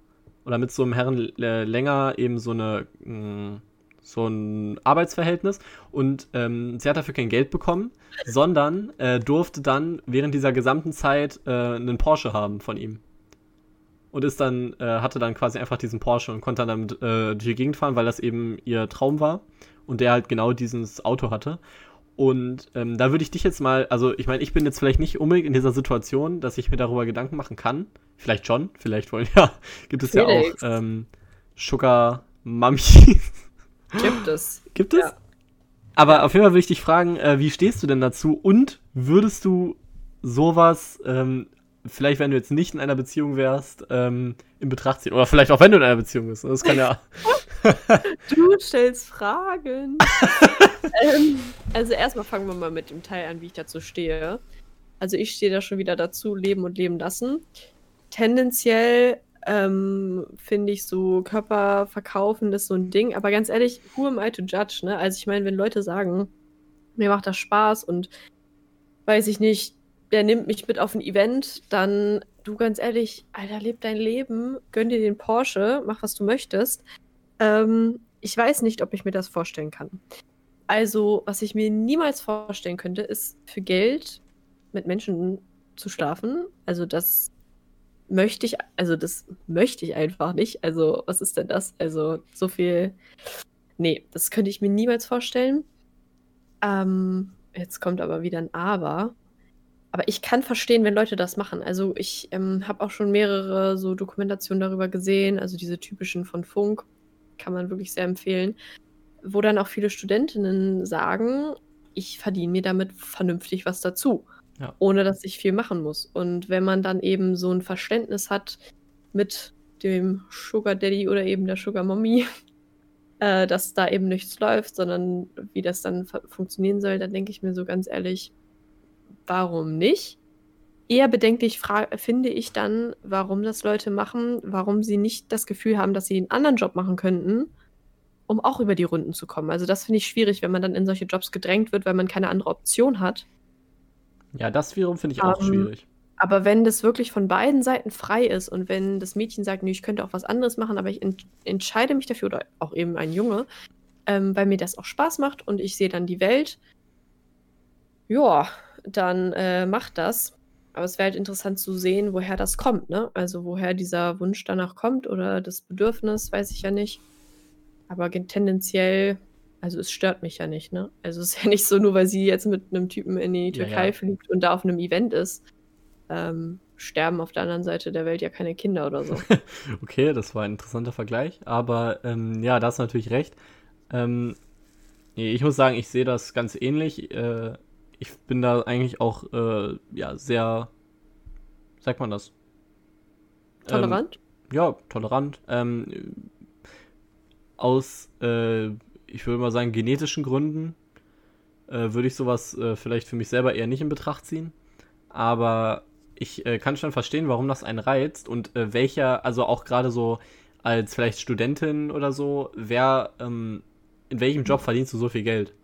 oder mit so einem Herren äh, länger eben so eine mh, mm, so ein Arbeitsverhältnis und ähm, sie hat dafür kein Geld bekommen, sondern äh, durfte dann während dieser gesamten Zeit äh, einen Porsche haben von ihm und ist dann äh, hatte dann quasi einfach diesen Porsche und konnte dann damit äh, durch die Gegend fahren, weil das eben ihr Traum war und der halt genau dieses Auto hatte und ähm, da würde ich dich jetzt mal, also ich meine, ich bin jetzt vielleicht nicht unbedingt in dieser Situation, dass ich mir darüber Gedanken machen kann. Vielleicht schon, vielleicht wollen, ja, gibt es Felix. ja auch ähm, Sugar Mummy. Gibt es. Gibt es? Ja. Aber auf jeden Fall würde ich dich fragen, äh, wie stehst du denn dazu und würdest du sowas ähm, vielleicht, wenn du jetzt nicht in einer Beziehung wärst, ähm, in Betracht ziehen. Oder vielleicht auch, wenn du in einer Beziehung bist. Das kann ja. du stellst Fragen. ähm, also erstmal fangen wir mal mit dem Teil an, wie ich dazu stehe. Also ich stehe da schon wieder dazu, leben und leben lassen. Tendenziell ähm, finde ich so Körper verkaufen ist so ein Ding. Aber ganz ehrlich, who am I to judge? Ne? Also ich meine, wenn Leute sagen, mir macht das Spaß und weiß ich nicht, der nimmt mich mit auf ein Event, dann du ganz ehrlich, Alter, leb dein Leben, gönn dir den Porsche, mach was du möchtest. Ähm, ich weiß nicht, ob ich mir das vorstellen kann. Also, was ich mir niemals vorstellen könnte, ist für Geld mit Menschen zu schlafen. Also, das möchte ich, also das möchte ich einfach nicht. Also, was ist denn das? Also, so viel. Nee, das könnte ich mir niemals vorstellen. Ähm, jetzt kommt aber wieder ein Aber. Aber ich kann verstehen, wenn Leute das machen. Also ich ähm, habe auch schon mehrere so Dokumentationen darüber gesehen, also diese typischen von Funk, kann man wirklich sehr empfehlen, wo dann auch viele Studentinnen sagen, ich verdiene mir damit vernünftig was dazu, ja. ohne dass ich viel machen muss. Und wenn man dann eben so ein Verständnis hat mit dem Sugar Daddy oder eben der Sugar Mommy, äh, dass da eben nichts läuft, sondern wie das dann funktionieren soll, dann denke ich mir so ganz ehrlich, warum nicht? Eher bedenklich finde ich dann, warum das Leute machen, warum sie nicht das Gefühl haben, dass sie einen anderen Job machen könnten, um auch über die Runden zu kommen. Also das finde ich schwierig, wenn man dann in solche Jobs gedrängt wird, weil man keine andere Option hat. Ja, das wiederum finde ich auch um, ähm, schwierig. Aber wenn das wirklich von beiden Seiten frei ist und wenn das Mädchen sagt, nee, ich könnte auch was anderes machen, aber ich ent entscheide mich dafür, oder auch eben ein Junge, ähm, weil mir das auch Spaß macht und ich sehe dann die Welt, ja, dann äh, macht das. aber es wäre halt interessant zu sehen, woher das kommt, ne? Also woher dieser Wunsch danach kommt oder das Bedürfnis, weiß ich ja nicht. Aber tendenziell, also es stört mich ja nicht, ne? Also es ist ja nicht so, nur weil sie jetzt mit einem Typen in die Türkei ja, ja. fliegt und da auf einem Event ist, ähm, sterben auf der anderen Seite der Welt ja keine Kinder oder so. okay, das war ein interessanter Vergleich. Aber ähm, ja, da hast du natürlich recht. Ähm, ich muss sagen, ich sehe das ganz ähnlich. Äh, ich bin da eigentlich auch äh, ja, sehr, sagt man das? Tolerant? Ähm, ja, tolerant. Ähm, aus, äh, ich würde mal sagen, genetischen Gründen äh, würde ich sowas äh, vielleicht für mich selber eher nicht in Betracht ziehen. Aber ich äh, kann schon verstehen, warum das einen reizt und äh, welcher, also auch gerade so als vielleicht Studentin oder so, wer, ähm, in welchem Job verdienst du so viel Geld?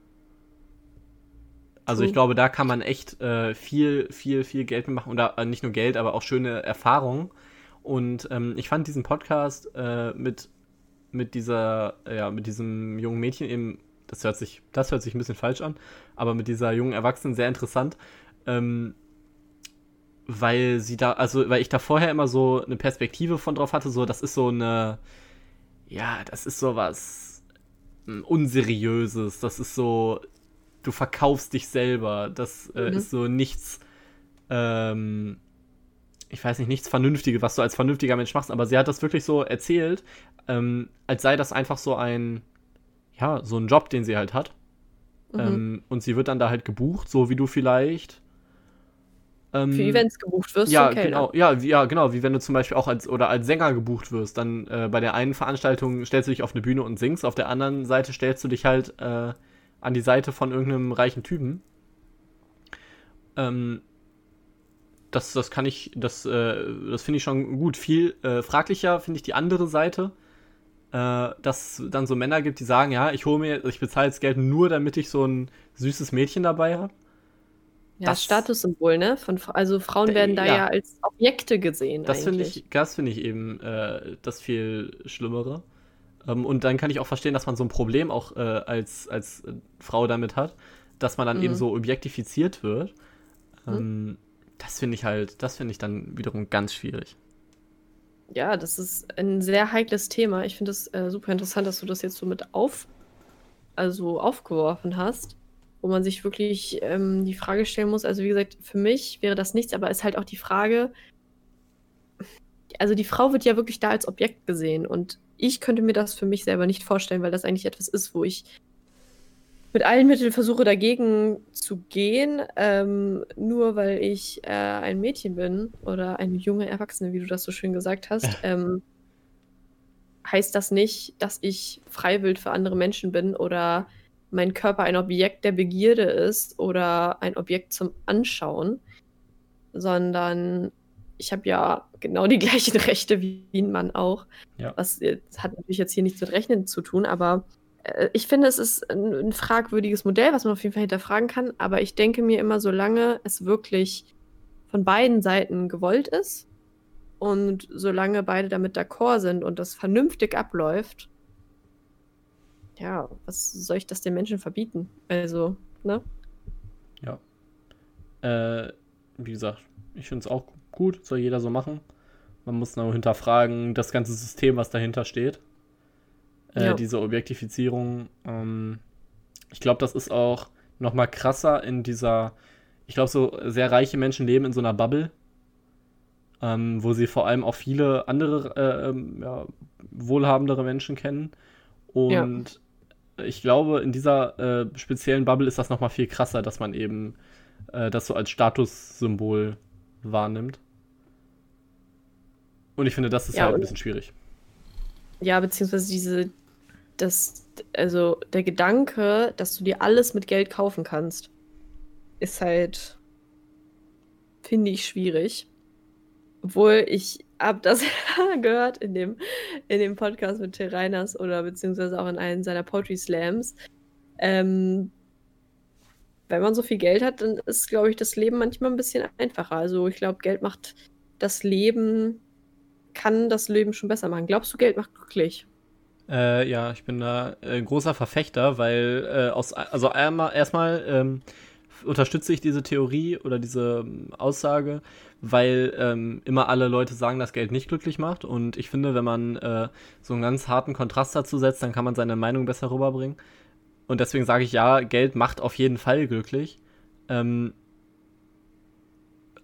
Also ich glaube, da kann man echt äh, viel, viel, viel Geld machen. Oder äh, nicht nur Geld, aber auch schöne Erfahrungen. Und ähm, ich fand diesen Podcast äh, mit, mit dieser, ja, mit diesem jungen Mädchen eben, das hört sich, das hört sich ein bisschen falsch an, aber mit dieser jungen Erwachsenen sehr interessant. Ähm, weil sie da, also weil ich da vorher immer so eine Perspektive von drauf hatte, so das ist so eine, ja, das ist so was hm, unseriöses, das ist so, du verkaufst dich selber, das äh, mhm. ist so nichts, ähm, ich weiß nicht, nichts Vernünftiges, was du als vernünftiger Mensch machst, aber sie hat das wirklich so erzählt, ähm, als sei das einfach so ein, ja, so ein Job, den sie halt hat. Mhm. Ähm, und sie wird dann da halt gebucht, so wie du vielleicht ähm, Für Events gebucht wirst, ja, genau, ja, wie, ja, genau, wie wenn du zum Beispiel auch als oder als Sänger gebucht wirst. Dann äh, bei der einen Veranstaltung stellst du dich auf eine Bühne und singst, auf der anderen Seite stellst du dich halt äh, an die Seite von irgendeinem reichen Typen. Ähm, das, das kann ich, das, äh, das finde ich schon gut. Viel äh, fraglicher finde ich die andere Seite, äh, dass es dann so Männer gibt, die sagen, ja, ich hole mir, ich bezahle jetzt Geld nur, damit ich so ein süßes Mädchen dabei habe. Ja, das Statussymbol, ne? Von, also Frauen werden da ja, ja als Objekte gesehen. Das finde ich, das finde ich eben äh, das viel Schlimmere. Ähm, und dann kann ich auch verstehen, dass man so ein Problem auch äh, als, als Frau damit hat, dass man dann mhm. eben so objektifiziert wird. Mhm. Ähm, mhm. Das finde ich halt, das finde ich dann wiederum ganz schwierig. Ja, das ist ein sehr heikles Thema. Ich finde es äh, super interessant, dass du das jetzt so mit auf, also aufgeworfen hast wo man sich wirklich ähm, die Frage stellen muss. Also wie gesagt, für mich wäre das nichts, aber es ist halt auch die Frage, also die Frau wird ja wirklich da als Objekt gesehen und ich könnte mir das für mich selber nicht vorstellen, weil das eigentlich etwas ist, wo ich mit allen Mitteln versuche dagegen zu gehen, ähm, nur weil ich äh, ein Mädchen bin oder eine junge Erwachsene, wie du das so schön gesagt hast, ähm, heißt das nicht, dass ich freiwillig für andere Menschen bin oder mein Körper ein Objekt der Begierde ist oder ein Objekt zum Anschauen, sondern ich habe ja genau die gleichen Rechte wie ein Mann auch. Ja. Was hat natürlich jetzt hier nichts mit Rechnen zu tun, aber äh, ich finde, es ist ein, ein, fragwürdiges Modell, was man auf jeden Fall hinterfragen kann. Aber ich denke mir immer, solange es wirklich von beiden Seiten gewollt ist und solange beide damit d'accord sind und das vernünftig abläuft, ja, was soll ich das den Menschen verbieten? Also, ne? Ja. Äh, wie gesagt, ich finde es auch gut, soll jeder so machen. Man muss nur hinterfragen, das ganze System, was dahinter steht. Äh, ja. Diese Objektifizierung. Ähm, ich glaube, das ist auch noch mal krasser in dieser. Ich glaube, so sehr reiche Menschen leben in so einer Bubble, ähm, wo sie vor allem auch viele andere äh, ähm, ja, wohlhabendere Menschen kennen. Und ich glaube, in dieser äh, speziellen Bubble ist das nochmal viel krasser, dass man eben äh, das so als Statussymbol wahrnimmt. Und ich finde, das ist ja, halt ein bisschen schwierig. Ja, beziehungsweise diese, das, also der Gedanke, dass du dir alles mit Geld kaufen kannst, ist halt, finde ich, schwierig. Obwohl ich habe das gehört in dem, in dem Podcast mit Till Reiners oder beziehungsweise auch in einem seiner Poetry Slams. Ähm, wenn man so viel Geld hat, dann ist, glaube ich, das Leben manchmal ein bisschen einfacher. Also ich glaube, Geld macht das Leben, kann das Leben schon besser machen. Glaubst du, Geld macht glücklich? Äh, ja, ich bin da äh, großer Verfechter, weil äh, aus, also einmal, erstmal ähm, unterstütze ich diese Theorie oder diese ähm, Aussage, weil ähm, immer alle Leute sagen, dass Geld nicht glücklich macht. Und ich finde, wenn man äh, so einen ganz harten Kontrast dazu setzt, dann kann man seine Meinung besser rüberbringen. Und deswegen sage ich ja, Geld macht auf jeden Fall glücklich. Ähm,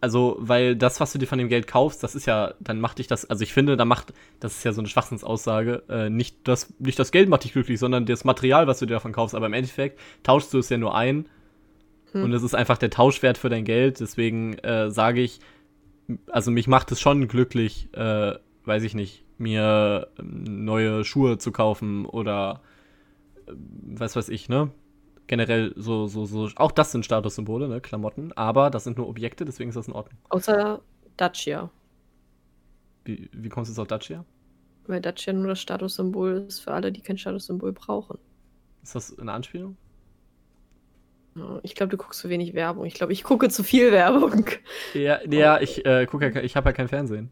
also, weil das, was du dir von dem Geld kaufst, das ist ja, dann macht dich das, also ich finde, da macht, das ist ja so eine Schwachsinnsaussage, äh, nicht, das, nicht das Geld macht dich glücklich, sondern das Material, was du dir davon kaufst. Aber im Endeffekt tauschst du es ja nur ein hm. und es ist einfach der Tauschwert für dein Geld. Deswegen äh, sage ich, also mich macht es schon glücklich, äh, weiß ich nicht, mir ähm, neue Schuhe zu kaufen oder was weiß ich, ne? generell so, so, so, auch das sind Statussymbole, ne, Klamotten, aber das sind nur Objekte, deswegen ist das in Ordnung. Außer Dacia. Wie, wie kommst du jetzt auf Dacia? Weil Dacia nur das Statussymbol ist für alle, die kein Statussymbol brauchen. Ist das eine Anspielung? Ich glaube, du guckst zu wenig Werbung. Ich glaube, ich gucke zu viel Werbung. Ja, ja ich äh, gucke ja, ich habe ja kein Fernsehen.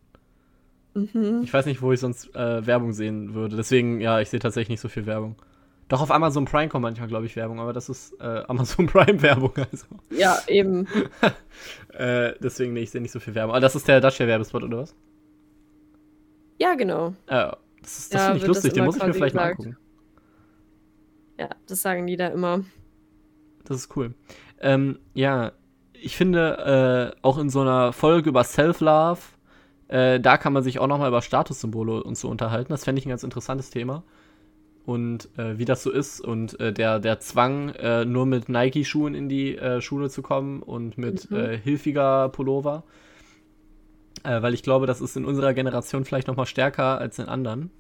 Mhm. Ich weiß nicht, wo ich sonst äh, Werbung sehen würde. Deswegen, ja, ich sehe tatsächlich nicht so viel Werbung. Doch auf Amazon Prime kommt manchmal, glaube ich, Werbung, aber das ist äh, Amazon Prime-Werbung. Also. Ja, eben. äh, deswegen, nee, ich sehe nicht so viel Werbung. Aber das ist der Dacia-Werbespot, oder was? Ja, genau. Äh, das ist, das ja, finde ich lustig, den muss ich mir vielleicht gesagt. mal angucken. Ja, das sagen die da immer. Das ist cool. Ähm, ja, ich finde, äh, auch in so einer Folge über Self-Love, äh, da kann man sich auch nochmal über Statussymbole und so unterhalten. Das fände ich ein ganz interessantes Thema und äh, wie das so ist und äh, der, der Zwang, äh, nur mit Nike-Schuhen in die äh, Schule zu kommen und mit mhm. Äh, hilfiger Pullover. Äh, weil ich glaube, das ist in unserer Generation vielleicht noch mal stärker als in anderen.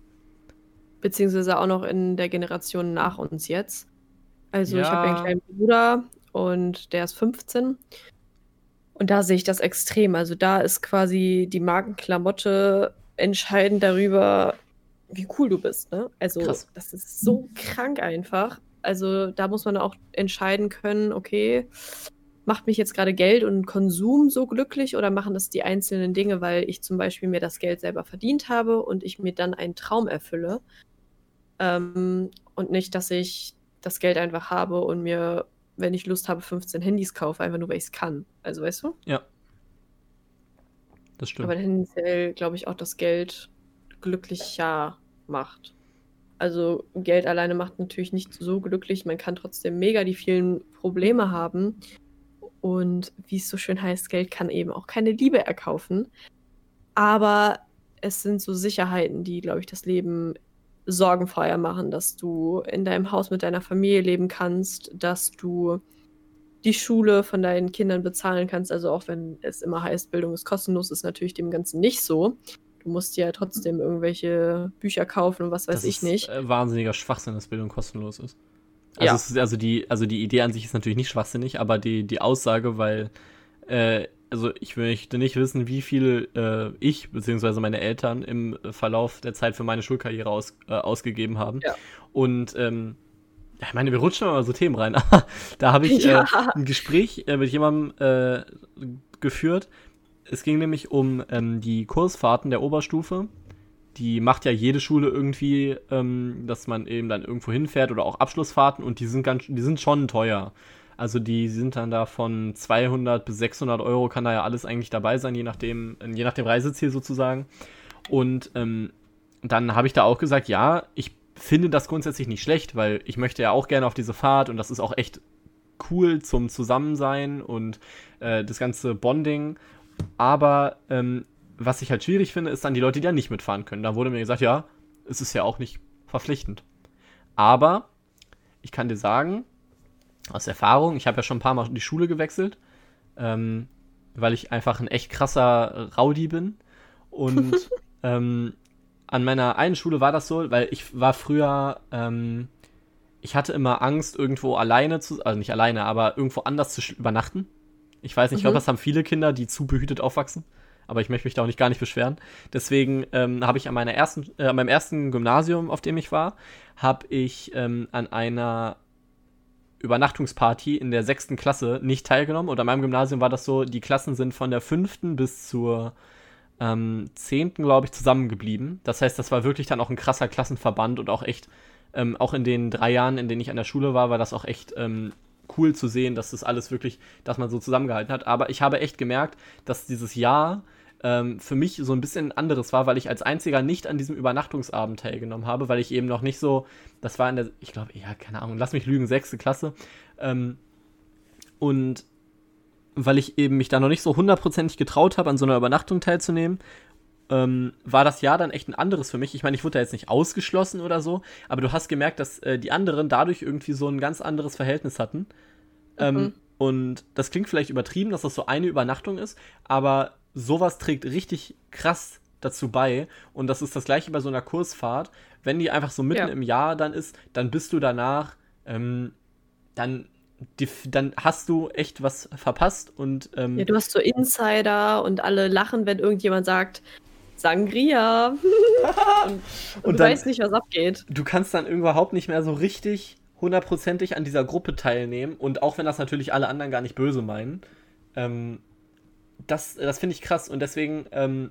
Beziehungsweise auch noch in der Generation nach uns jetzt. Also ja. ich habe einen kleinen Bruder und der ist 15. Und da sehe ich das extrem. Also da ist quasi die Markenklamotte entscheidend darüber, wie cool du bist, ne? Also, Krass. das ist so krank einfach. Also, da muss man auch entscheiden können, okay, macht mich jetzt gerade Geld und Konsum so glücklich oder machen das die einzelnen Dinge, weil ich zum Beispiel mir das Geld selber verdient habe und ich mir dann einen Traum erfülle. Ähm, und nicht, dass ich das Geld einfach habe und mir, wenn ich Lust habe, 15 Handys kaufe, einfach nur, weil ich es kann. Also, weißt du? Ja. Das stimmt. Aber tendenziell glaube ich auch, das Geld glücklicher macht. Also Geld alleine macht natürlich nicht so glücklich. Man kann trotzdem mega die vielen Probleme haben. Und wie es so schön heißt, Geld kann eben auch keine Liebe erkaufen. Aber es sind so Sicherheiten, die, glaube ich, das Leben sorgenfreier machen, dass du in deinem Haus mit deiner Familie leben kannst, dass du die Schule von deinen Kindern bezahlen kannst. Also auch wenn es immer heißt, Bildung ist kostenlos, ist natürlich dem Ganzen nicht so. Du musst ja trotzdem irgendwelche Bücher kaufen und was weiß das ich nicht. Äh, wahnsinniger Schwachsinn, dass Bildung kostenlos ist. Also, ja. ist, also, die, also die Idee an sich ist natürlich nicht schwachsinnig, aber die, die Aussage, weil, äh, also ich möchte nicht wissen, wie viel äh, ich bzw. meine Eltern im Verlauf der Zeit für meine Schulkarriere aus, äh, ausgegeben haben. Ja. Und ähm, ich meine, wir rutschen immer so Themen rein. da habe ich ja. äh, ein Gespräch äh, mit jemandem äh, geführt, es ging nämlich um ähm, die Kursfahrten der Oberstufe. Die macht ja jede Schule irgendwie, ähm, dass man eben dann irgendwo hinfährt oder auch Abschlussfahrten und die sind ganz, die sind schon teuer. Also die sind dann da von 200 bis 600 Euro kann da ja alles eigentlich dabei sein, je nachdem, je nach dem Reiseziel sozusagen. Und ähm, dann habe ich da auch gesagt, ja, ich finde das grundsätzlich nicht schlecht, weil ich möchte ja auch gerne auf diese Fahrt und das ist auch echt cool zum Zusammensein und äh, das ganze Bonding. Aber ähm, was ich halt schwierig finde, ist dann die Leute, die ja nicht mitfahren können. Da wurde mir gesagt, ja, es ist ja auch nicht verpflichtend. Aber ich kann dir sagen, aus Erfahrung, ich habe ja schon ein paar Mal die Schule gewechselt, ähm, weil ich einfach ein echt krasser Rowdy bin. Und ähm, an meiner einen Schule war das so, weil ich war früher, ähm, ich hatte immer Angst, irgendwo alleine zu, also nicht alleine, aber irgendwo anders zu übernachten. Ich weiß nicht, mhm. ich glaube, das haben viele Kinder, die zu behütet aufwachsen. Aber ich möchte mich da auch nicht gar nicht beschweren. Deswegen ähm, habe ich an meiner ersten, äh, an meinem ersten Gymnasium, auf dem ich war, habe ich ähm, an einer Übernachtungsparty in der sechsten Klasse nicht teilgenommen. Und an meinem Gymnasium war das so, die Klassen sind von der fünften bis zur ähm, zehnten, glaube ich, zusammengeblieben. Das heißt, das war wirklich dann auch ein krasser Klassenverband und auch echt, ähm, auch in den drei Jahren, in denen ich an der Schule war, war das auch echt ähm, cool zu sehen, dass das alles wirklich, dass man so zusammengehalten hat. Aber ich habe echt gemerkt, dass dieses Jahr ähm, für mich so ein bisschen anderes war, weil ich als einziger nicht an diesem Übernachtungsabend teilgenommen habe, weil ich eben noch nicht so, das war in der, ich glaube, ja, keine Ahnung, lass mich lügen, sechste Klasse. Ähm, und weil ich eben mich da noch nicht so hundertprozentig getraut habe, an so einer Übernachtung teilzunehmen, ähm, war das Jahr dann echt ein anderes für mich. Ich meine, ich wurde da jetzt nicht ausgeschlossen oder so, aber du hast gemerkt, dass äh, die anderen dadurch irgendwie so ein ganz anderes Verhältnis hatten. Ähm, mhm. Und das klingt vielleicht übertrieben, dass das so eine Übernachtung ist, aber sowas trägt richtig krass dazu bei. Und das ist das gleiche bei so einer Kursfahrt. Wenn die einfach so mitten ja. im Jahr dann ist, dann bist du danach, ähm, dann die, dann hast du echt was verpasst und ähm, ja, du hast so Insider und alle lachen, wenn irgendjemand sagt, Sangria. und, und, und, du dann, weißt nicht, was abgeht. Du kannst dann überhaupt nicht mehr so richtig hundertprozentig an dieser Gruppe teilnehmen. Und auch wenn das natürlich alle anderen gar nicht böse meinen. Ähm, das das finde ich krass. Und deswegen ähm,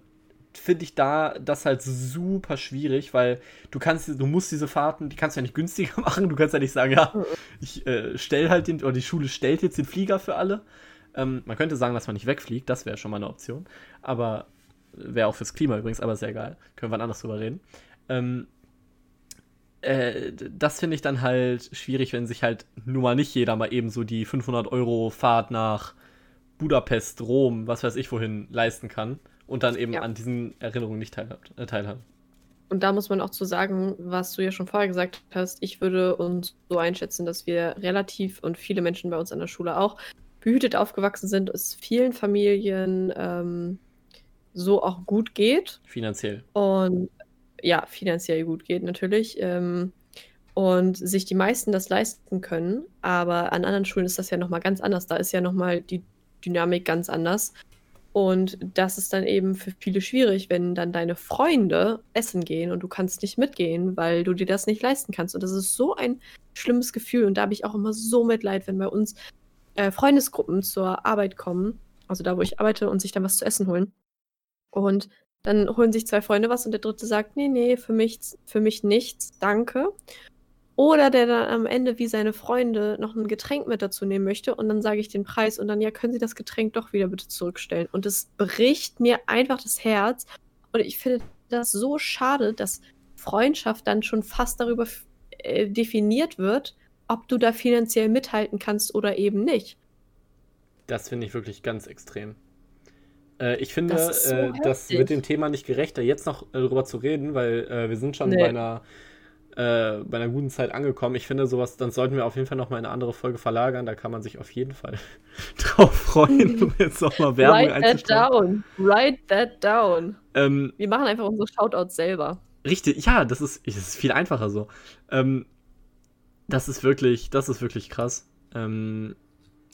finde ich da das halt super schwierig, weil du kannst, du musst diese Fahrten, die kannst du ja nicht günstiger machen. Du kannst ja nicht sagen, ja, mhm. ich äh, stelle halt den, oder die Schule stellt jetzt den Flieger für alle. Ähm, man könnte sagen, dass man nicht wegfliegt, das wäre schon mal eine Option. Aber Wäre auch fürs Klima übrigens, aber sehr geil. Können wir anders drüber reden. Ähm, äh, das finde ich dann halt schwierig, wenn sich halt nun mal nicht jeder mal eben so die 500 Euro Fahrt nach Budapest, Rom, was weiß ich wohin leisten kann und dann eben ja. an diesen Erinnerungen nicht teilhabt, äh, teilhaben. Und da muss man auch zu sagen, was du ja schon vorher gesagt hast, ich würde uns so einschätzen, dass wir relativ und viele Menschen bei uns an der Schule auch behütet aufgewachsen sind, es vielen Familien ähm, so auch gut geht. Finanziell. Und ja, finanziell gut geht natürlich. Ähm, und sich die meisten das leisten können. Aber an anderen Schulen ist das ja nochmal ganz anders. Da ist ja nochmal die Dynamik ganz anders. Und das ist dann eben für viele schwierig, wenn dann deine Freunde essen gehen und du kannst nicht mitgehen, weil du dir das nicht leisten kannst. Und das ist so ein schlimmes Gefühl. Und da habe ich auch immer so Mitleid, wenn bei uns äh, Freundesgruppen zur Arbeit kommen, also da, wo ich arbeite, und sich dann was zu essen holen. Und dann holen sich zwei Freunde was und der dritte sagt, nee, nee, für mich, für mich nichts, danke. Oder der dann am Ende wie seine Freunde noch ein Getränk mit dazu nehmen möchte und dann sage ich den Preis und dann, ja, können Sie das Getränk doch wieder bitte zurückstellen. Und es bricht mir einfach das Herz. Und ich finde das so schade, dass Freundschaft dann schon fast darüber äh, definiert wird, ob du da finanziell mithalten kannst oder eben nicht. Das finde ich wirklich ganz extrem. Äh, ich finde, das, so äh, das, wird dem Thema nicht gerechter, jetzt noch äh, darüber zu reden, weil äh, wir sind schon nee. bei einer äh, bei einer guten Zeit angekommen. Ich finde, sowas, dann sollten wir auf jeden Fall noch mal eine andere Folge verlagern. Da kann man sich auf jeden Fall drauf freuen, um jetzt noch mal Werbung Write that down. Write that down. Ähm, wir machen einfach unsere Shoutouts selber. Richtig, ja, das ist, das ist viel einfacher so. Ähm, das ist wirklich, das ist wirklich krass. Ähm,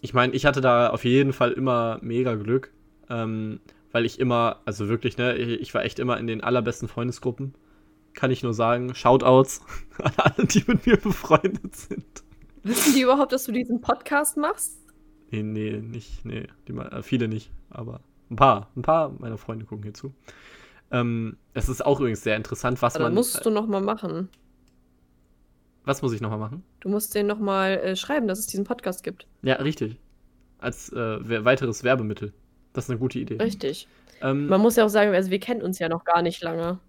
ich meine, ich hatte da auf jeden Fall immer mega Glück ähm, weil ich immer, also wirklich, ne, ich war echt immer in den allerbesten Freundesgruppen. Kann ich nur sagen. Shoutouts an alle, die mit mir befreundet sind. Wissen die überhaupt, dass du diesen Podcast machst? Nee, nee, nicht, nee. Die, äh, viele nicht, aber ein paar. Ein paar meiner Freunde gucken hier zu. Ähm, es ist auch übrigens sehr interessant, was aber man. musst du nochmal machen. Was muss ich nochmal machen? Du musst denen nochmal äh, schreiben, dass es diesen Podcast gibt. Ja, richtig. Als äh, weiteres Werbemittel. Das ist eine gute Idee. Richtig. Ähm, Man muss ja auch sagen, also wir kennen uns ja noch gar nicht lange.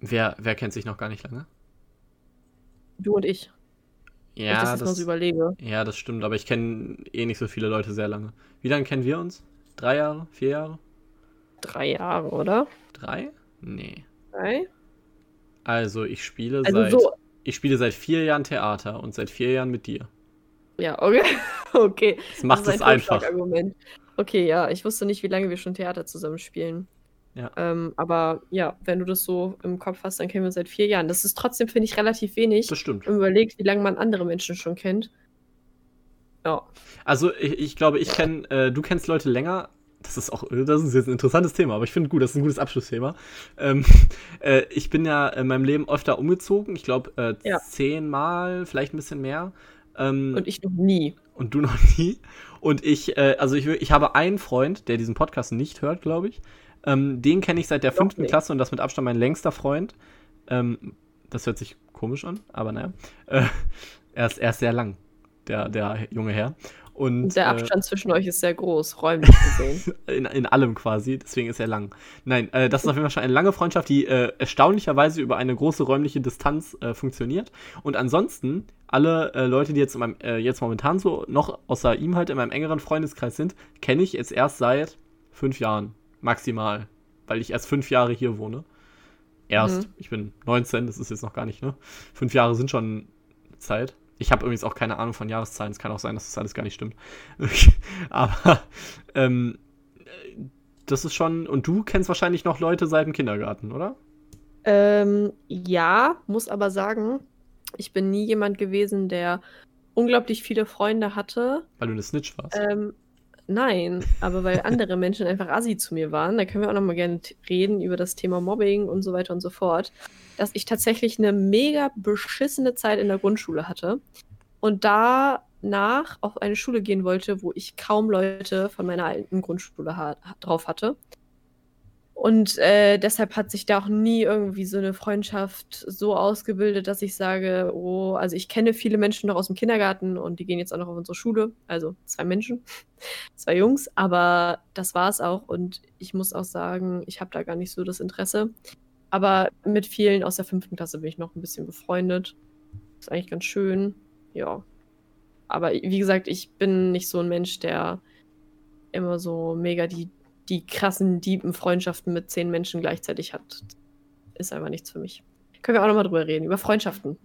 Wer, wer kennt sich noch gar nicht lange? Du und ich. Ja, ich das, das, so überlege. ja, das stimmt, aber ich kenne eh nicht so viele Leute sehr lange. Wie lange kennen wir uns? Drei Jahre? Vier Jahre? Drei Jahre, oder? Drei? Nee. Drei? Also ich spiele also seit so ich spiele seit vier Jahren Theater und seit vier Jahren mit dir. Ja, okay. okay. Das macht das es einfach. Argument. Okay, ja, ich wusste nicht, wie lange wir schon Theater zusammen spielen. Ja. Ähm, aber ja, wenn du das so im Kopf hast, dann kennen wir uns seit vier Jahren. Das ist trotzdem, finde ich, relativ wenig. Das stimmt. Wenn man überlegt, wie lange man andere Menschen schon kennt. Ja. Also ich, ich glaube, ich kenne, äh, du kennst Leute länger. Das ist auch, das ist jetzt ein interessantes Thema, aber ich finde gut, das ist ein gutes Abschlussthema. Ähm, äh, ich bin ja in meinem Leben öfter umgezogen. Ich glaube, äh, ja. zehnmal, vielleicht ein bisschen mehr. Ähm, Und ich noch nie. Und du noch nie. Und ich, äh, also ich, ich habe einen Freund, der diesen Podcast nicht hört, glaube ich. Ähm, den kenne ich seit der fünften Klasse und das mit Abstand mein längster Freund. Ähm, das hört sich komisch an, aber naja. Äh, er, ist, er ist sehr lang. der, der junge Herr. Und, der äh, Abstand äh, zwischen euch ist sehr groß, räumlich gesehen. in, in allem quasi, deswegen ist er lang. Nein, äh, das ist auf jeden Fall schon eine lange Freundschaft, die äh, erstaunlicherweise über eine große räumliche Distanz äh, funktioniert. Und ansonsten, alle äh, Leute, die jetzt, in meinem, jetzt momentan so noch außer ihm halt in meinem engeren Freundeskreis sind, kenne ich jetzt erst seit fünf Jahren maximal, weil ich erst fünf Jahre hier wohne. Erst, mhm. ich bin 19, das ist jetzt noch gar nicht, ne? Fünf Jahre sind schon Zeit. Ich habe übrigens auch keine Ahnung von Jahreszahlen. Es kann auch sein, dass das alles gar nicht stimmt. Aber ähm, das ist schon. Und du kennst wahrscheinlich noch Leute seit dem Kindergarten, oder? Ähm, ja, muss aber sagen, ich bin nie jemand gewesen, der unglaublich viele Freunde hatte. Weil du eine Snitch warst. Ähm, nein, aber weil andere Menschen einfach assi zu mir waren. Da können wir auch noch mal gerne reden über das Thema Mobbing und so weiter und so fort dass ich tatsächlich eine mega beschissene Zeit in der Grundschule hatte und danach auf eine Schule gehen wollte, wo ich kaum Leute von meiner alten Grundschule ha drauf hatte. Und äh, deshalb hat sich da auch nie irgendwie so eine Freundschaft so ausgebildet, dass ich sage, oh, also ich kenne viele Menschen noch aus dem Kindergarten und die gehen jetzt auch noch auf unsere Schule. Also zwei Menschen, zwei Jungs, aber das war es auch. Und ich muss auch sagen, ich habe da gar nicht so das Interesse. Aber mit vielen aus der fünften Klasse bin ich noch ein bisschen befreundet. Ist eigentlich ganz schön. Ja. Aber wie gesagt, ich bin nicht so ein Mensch, der immer so mega die, die krassen, diepen Freundschaften mit zehn Menschen gleichzeitig hat. Ist einfach nichts für mich. Können wir auch nochmal drüber reden, über Freundschaften.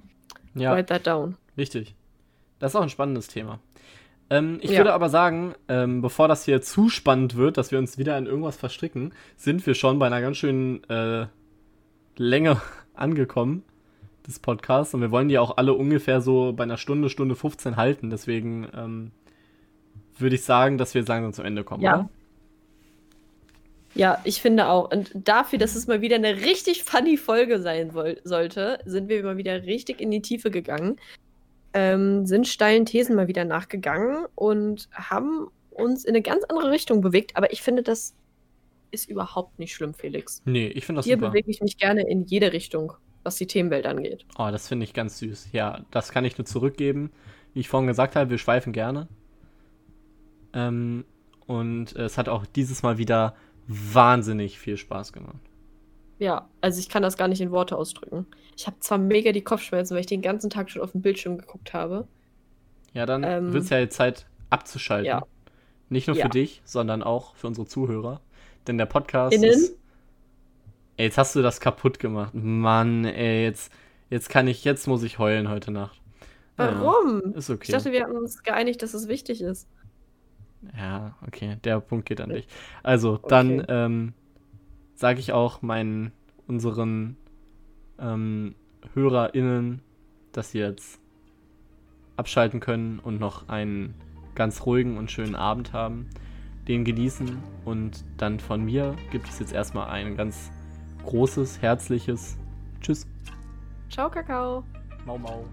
Ja. Write that down. Richtig. Das ist auch ein spannendes Thema. Ähm, ich ja. würde aber sagen, ähm, bevor das hier zu spannend wird, dass wir uns wieder in irgendwas verstricken, sind wir schon bei einer ganz schönen äh, Länge angekommen des Podcasts und wir wollen die auch alle ungefähr so bei einer Stunde, Stunde 15 halten. Deswegen ähm, würde ich sagen, dass wir langsam zum Ende kommen, ja. oder? Ja, ich finde auch. Und dafür, dass es mal wieder eine richtig funny Folge sein sollte, sind wir mal wieder richtig in die Tiefe gegangen, ähm, sind steilen Thesen mal wieder nachgegangen und haben uns in eine ganz andere Richtung bewegt. Aber ich finde, das ist überhaupt nicht schlimm, Felix. Nee, ich finde das Hier super. bewege ich mich gerne in jede Richtung, was die Themenwelt angeht. Oh, das finde ich ganz süß. Ja, das kann ich nur zurückgeben. Wie ich vorhin gesagt habe, wir schweifen gerne. Ähm, und es hat auch dieses Mal wieder wahnsinnig viel Spaß gemacht. Ja, also ich kann das gar nicht in Worte ausdrücken. Ich habe zwar mega die Kopfschmerzen, weil ich den ganzen Tag schon auf dem Bildschirm geguckt habe. Ja, dann ähm, wird es ja jetzt Zeit abzuschalten. Ja. Nicht nur ja. für dich, sondern auch für unsere Zuhörer. Denn der Podcast Innen? ist. Ey, jetzt hast du das kaputt gemacht. Mann, ey, jetzt, jetzt kann ich, jetzt muss ich heulen heute Nacht. Warum? Ja, ist okay. Ich dachte, wir hatten uns geeinigt, dass es wichtig ist. Ja, okay, der Punkt geht an dich. Also, okay. dann ähm, sage ich auch meinen, unseren ähm, HörerInnen, dass sie jetzt abschalten können und noch einen ganz ruhigen und schönen Abend haben den genießen. Und dann von mir gibt es jetzt erstmal ein ganz großes, herzliches Tschüss. Ciao, Kakao. Mau, mau.